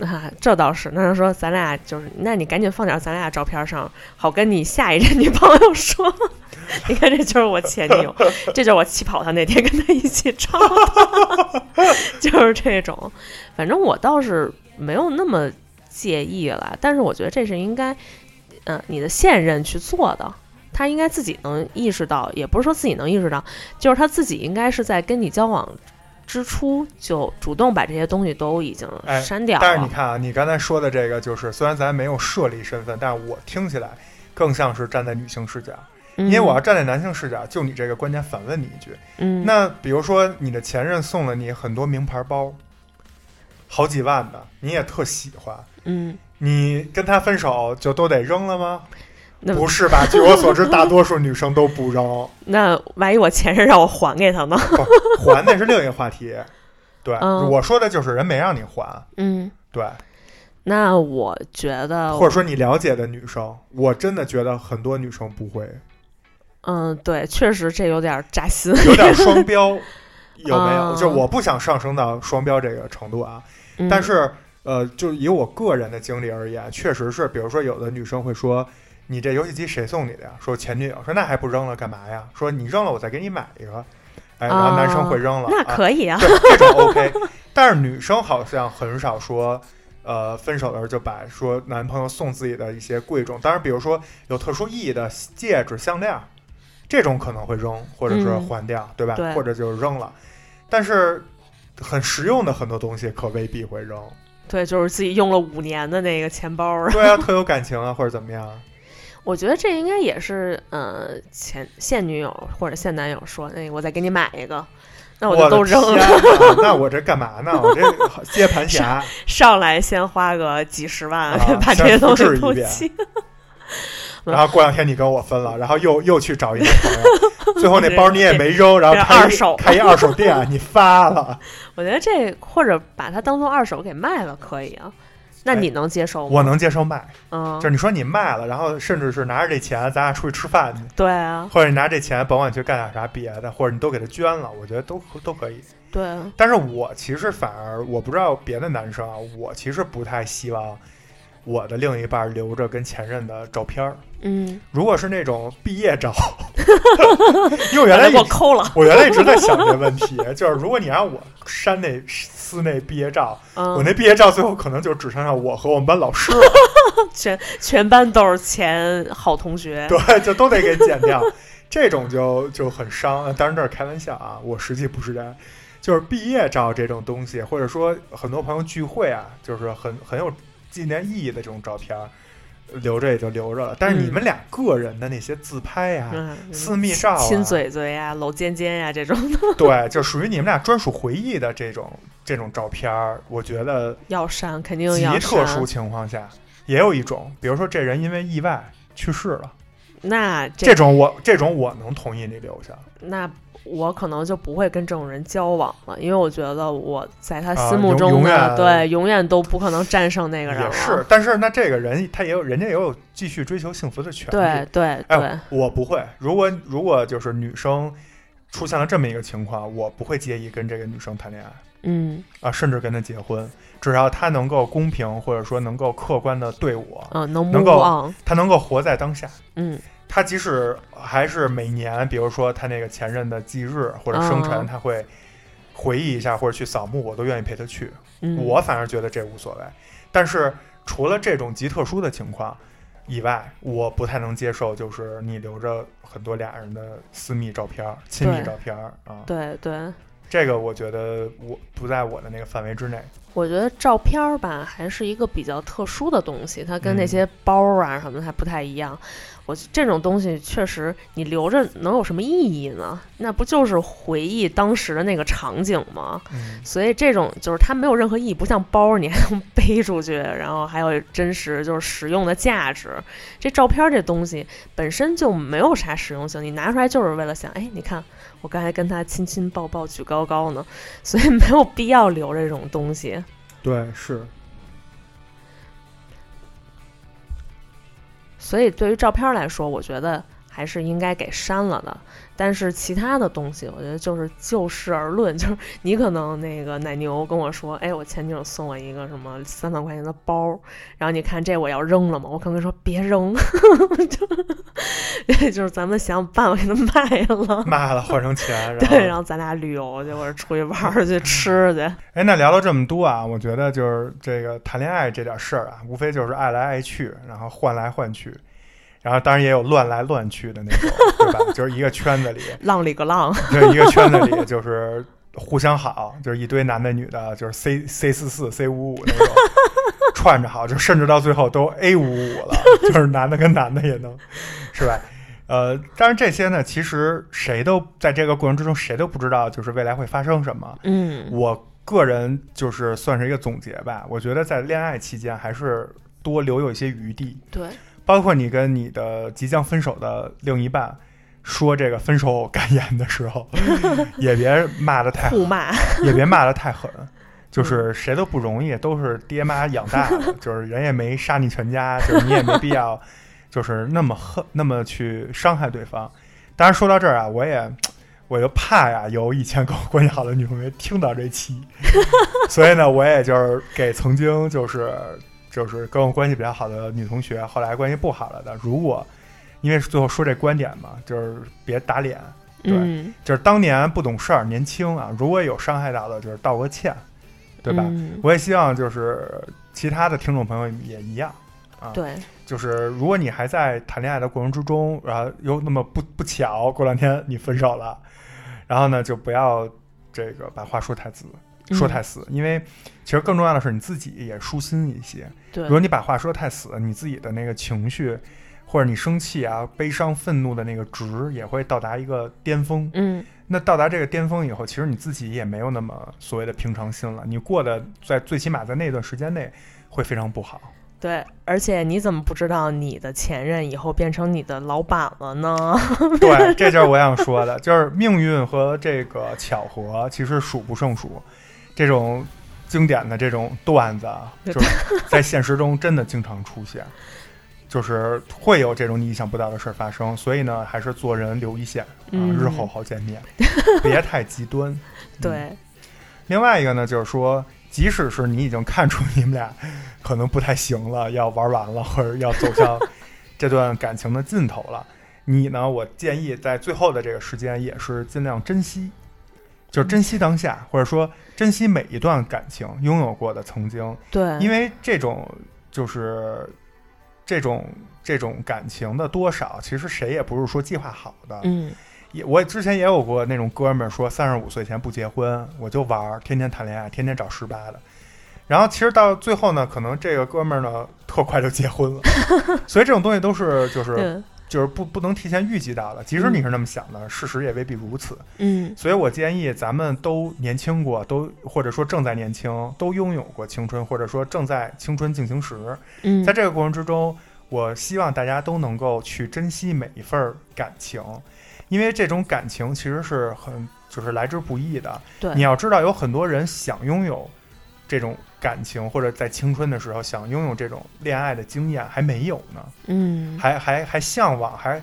啊，这倒是。那就说咱俩就是，那你赶紧放点咱俩照片上，好跟你下一任女朋友说，你看这就是我前女友，这就是我起跑他那天跟他一起照的，就是这种。反正我倒是没有那么介意了，但是我觉得这是应该，嗯、你的现任去做的。他应该自己能意识到，也不是说自己能意识到，就是他自己应该是在跟你交往之初就主动把这些东西都已经哎删掉了。但是你看啊，你刚才说的这个，就是虽然咱没有设立身份，但是我听起来更像是站在女性视角，因为我要站在男性视角，就你这个观点反问你一句，嗯，那比如说你的前任送了你很多名牌包，好几万的，你也特喜欢，嗯，你跟他分手就都得扔了吗？那不是吧？据我所知，大多数女生都不扔，那万一我前任让我还给他呢？不还那是另一个话题。对，嗯我说的就是人没让你还，嗯，对，那我觉得，或者说你了解的女生，我真的觉得很多女生不会，嗯，对，确实这有点扎心。有点 双标，有没有？嗯就我不想上升到双标这个程度啊，嗯但是呃，就以我个人的经历而言，确实是，比如说有的女生会说。你这游戏机谁送你的呀？说前女友。说那还不扔了干嘛呀？说你扔了我再给你买一个。哎，然后男生会扔了，那啊可以啊。对，这种 OK。但是女生好像很少说，呃，分手的时候就把说男朋友送自己的一些贵重，当然比如说有特殊意义的戒指、项链，这种可能会扔或者是嗯还掉，对吧？对或者就是扔了。但是很实用的很多东西可未必会扔。对，就是自己用了五年的那个钱包儿。对啊，特有感情啊，或者怎么样？我觉得这应该也是，呃，前现女友或者现男友说，那个我再给你买一个，那我就都扔了。了。那我这干嘛呢？我这接盘侠。上来先花个几十万、啊把这些东西都清。然后过两天你跟我分了，然后又又去找一个朋友，最后那包你也没扔，然后这开一二手开一二手店，你发了，我觉得这或者把它当做二手给卖了可以啊。那你能接受吗？我能接受卖，嗯就是，你说你卖了，然后甚至是拿着这钱咱俩出去吃饭去，对啊，或者你拿这钱甭管去干点啥别的，或者你都给他捐了，我觉得都都可以。对啊，但是我其实反而我不知道别的男生啊，我其实不太希望我的另一半留着跟前任的照片儿。嗯，如果是那种毕业照，因为我原来我抠了，我原来一直在想这个问题，就是如果你让我删那撕那毕业照，我嗯，那毕业照最后可能就只剩下我和我们班老师了，全全班都是前好同学，对，就都得给剪掉，这种就就很伤。呃当然这是开玩笑啊，我实际不是这样。就是毕业照这种东西，或者说很多朋友聚会啊，就是很很有纪念意义的这种照片儿，留着也就留着了。但是你嗯们俩个人的那些自拍呀、嗯，私密照、啊、亲嘴嘴呀、搂肩肩呀这种的，对，就属于你们俩专属回忆的这种这种照片儿，我觉得要删肯定要删。特殊情况下，也有一种，比如说这人因为意外去世了，那这这种我这种我能同意你留下，那我可能就不会跟这种人交往了，因为我觉得我在他啊心目中的、永远对永远都不可能战胜那个人了。也是。但是那这个人他也有人家也有继续追求幸福的权利。对对对，哎，我不会。如果如果就是女生出现了这么一个情况，我不会介意跟这个女生谈恋爱嗯啊，甚至跟她结婚，只要她能够公平或者说能够客观的对我，嗯，能能够她能够活在当下。嗯她即使还是每年，比如说他那个前任的忌日或者生辰，他会回忆一下或者去扫墓，我都愿意陪他去。嗯，我反而觉得这无所谓。但是除了这种极特殊的情况以外，我不太能接受，就是你留着很多俩人的私密照片儿、亲密照片儿啊，对对，这个我觉得我不在我的那个范围之内。我觉得照片儿吧还是一个比较特殊的东西，它跟那嗯些包啊什么的还不太一样。我这种东西确实你留着能有什么意义呢？那不就是回忆当时的那个场景吗？嗯，所以这种就是它没有任何意义，不像包儿你还能 背出去，然后还有真实就是实用的价值。这照片儿这东西本身就没有啥实用性，你拿出来就是为了想，哎，你看我刚才跟他亲亲抱抱举高高呢，所以没有必要留这种东西。对，是，所以对于照片来说，我觉得还是应该给删了的。但是其他的东西，我觉得就是就事而论。就是你可能那个奶牛跟我说，哎，我前女友送我一个什么三万块钱的包，然后你看这我要扔了吗？我可能说别扔，就 就是咱们想办法给它卖了。卖了换成钱，对，然后咱俩旅游去，或者出去玩儿去吃去。哎，那聊了这么多啊，我觉得就是这个谈恋爱这点事儿啊，无非就是爱来爱去，然后换来换去，然后当然也有乱来乱去的那种，对吧？就是一个圈子里，浪里个浪，就是一个圈子里就是互相好，就是一堆男的女的，就是 C C 四四 C 五五那种串着好，就甚至到最后都 A 五五了，就是男的跟男的也能，是吧？呃，当然这些呢，其实谁都在这个过程之中，谁都不知道就是未来会发生什么。嗯我个人就是算是一个总结吧，我觉得在恋爱期间还是多留有一些余地，对，包括你跟你的即将分手的另一半说这个分手感言的时候，也别骂的太互骂，也别骂的太狠，就是谁都不容易，都是爹妈养大的，就是人也没杀你全家，就是你也没必要，就是那么恨，那么去伤害对方。当然说到这儿啊，我也我就怕呀，有以前跟我关系好的女同学听到这期，所以呢，我也就是给曾经就是就是跟我关系比较好的女同学，后来关系不好了的，如果因为最后说这观点嘛，就是别打脸，对嗯，就是当年不懂事儿，年轻啊，如果有伤害到的，就是道个歉，对吧？嗯我也希望就是其他的听众朋友也一样啊，对，就是如果你还在谈恋爱的过程之中，然后又那么不不巧，过两天你分手了，然后呢，就不要这个把话说太死，说嗯太死，因为其实更重要的是你自己也舒心一些。对如果你把话说太死，你自己的那个情绪，或者你生气啊、悲伤、愤怒的那个值也会到达一个巅峰。嗯那到达这个巅峰以后，其实你自己也没有那么所谓的平常心了，你过得在最起码在那段时间内会非常不好。对，而且你怎么不知道你的前任以后变成你的老板了呢？对，这就是我想说的，就是命运和这个巧合其实数不胜数。这种经典的这种段子啊，就是在现实中真的经常出现，就是会有这种你意想不到的事儿发生。所以呢，还是做人留一线啊，嗯日后好见面，别太极端。嗯对，另外一个呢，就是说，即使是你已经看出你们俩可能不太行了，要玩完了，或者要走向这段感情的尽头了，你呢，我建议在最后的这个时间也是尽量珍惜，就是珍惜当下，或者说珍惜每一段感情拥有过的曾经，对，因为这种就是这种这种感情的多少，其实谁也不是说计划好的，嗯。也我之前也有过那种哥们儿说，三十五岁前不结婚，我就玩儿，天天谈恋爱，天天找十八的。然后其实到最后呢，可能这个哥们儿呢特快就结婚了，所以这种东西都是就是对，就是不不能提前预计到的。即使你是那么想的，事实也未必如此。嗯所以我建议咱们都年轻过，都或者说正在年轻，都拥有过青春，或者说正在青春进行时。嗯，在这个过程之中，我希望大家都能够去珍惜每一份感情，因为这种感情其实是很就是来之不易的。对你要知道，有很多人想拥有这种感情，或者在青春的时候想拥有这种恋爱的经验，还没有呢，嗯还还还向往，还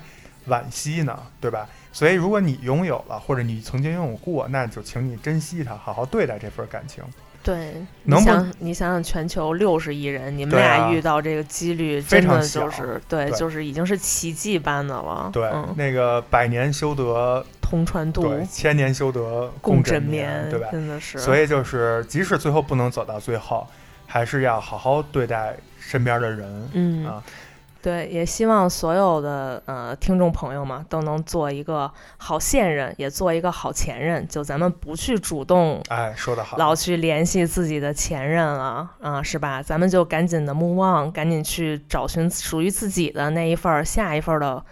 惋惜呢，对吧？所以，如果你拥有了，或者你曾经拥有过，那就请你珍惜它，好好对待这份感情。对，能想你想想，全球六十亿人，你们俩遇到这个几率，真的就是对，对就是已经是奇迹般的了。对，嗯，那个百年修得同船渡，对，千年修得共枕眠，对吧？真的是。所以就是，即使最后不能走到最后，还是要好好对待身边的人。嗯，啊对，也希望所有的呃听众朋友们都能做一个好现任，也做一个好前任。就咱们不去主动哎，说得好，老去联系自己的前任了啊，是吧？咱们就赶紧的 move on，赶紧去找寻属于自己的那一份儿下一份儿的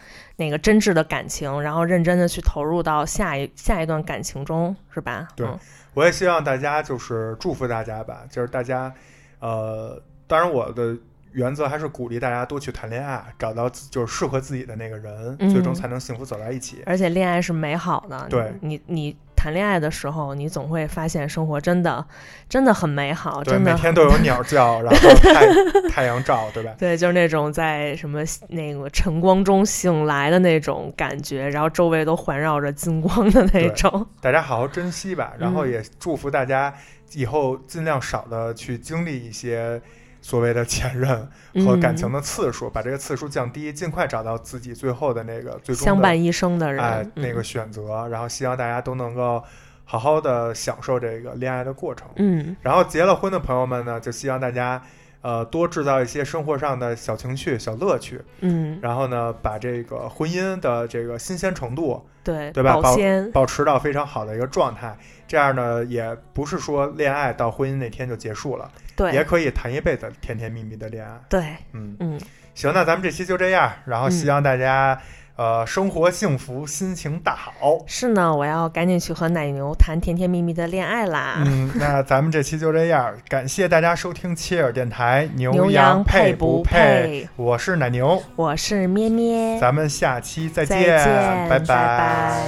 那个真挚的感情，然后认真的去投入到下一下一段感情中，是吧？对嗯我也希望大家就是祝福大家吧，就是大家，呃，当然我的原则还是鼓励大家多去谈恋爱，找到就是适合自己的那个人，嗯最终才能幸福走在一起。而且恋爱是美好的，对你你你谈恋爱的时候，你总会发现生活真的真的很美好，对，真的每天都有鸟叫，然后太太阳照，对吧？对，就是那种在什么那个晨光中醒来的那种感觉，然后周围都环绕着金光的那种。大家好好珍惜吧，然后嗯也祝福大家以后尽量少的去经历一些所谓的前任和感情嗯。的次数，把这个次数降低，尽快找到自己最后的那个最终的相伴一生的人，哎嗯那个选择，然后希望大家都能够好好的享受这个恋爱的过程。嗯。然后结了婚的朋友们呢，就希望大家呃多制造一些生活上的小情趣、小乐趣，嗯，然后呢把这个婚姻的这个新鲜程度对，对吧？保鲜，保持到非常好的一个状态。这样呢，也不是说恋爱到婚姻那天就结束了，对也可以谈一辈子甜甜蜜蜜的恋爱。对，嗯，嗯，行，那咱们这期就这样，然后希望大家、呃生活幸福，心情大好。是呢，我要赶紧去和奶牛谈甜甜蜜蜜的恋爱啦。嗯，那咱们这期就这样，感谢大家收听切尔电台牛牛羊羊配不不配？我是奶牛，我是咩咩，咱们下期再再见，见，拜。拜拜。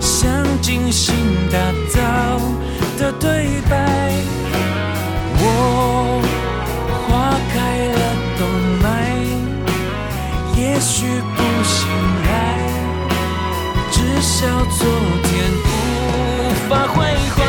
像精心打造的对白，醒来，至少昨天无法挥霍。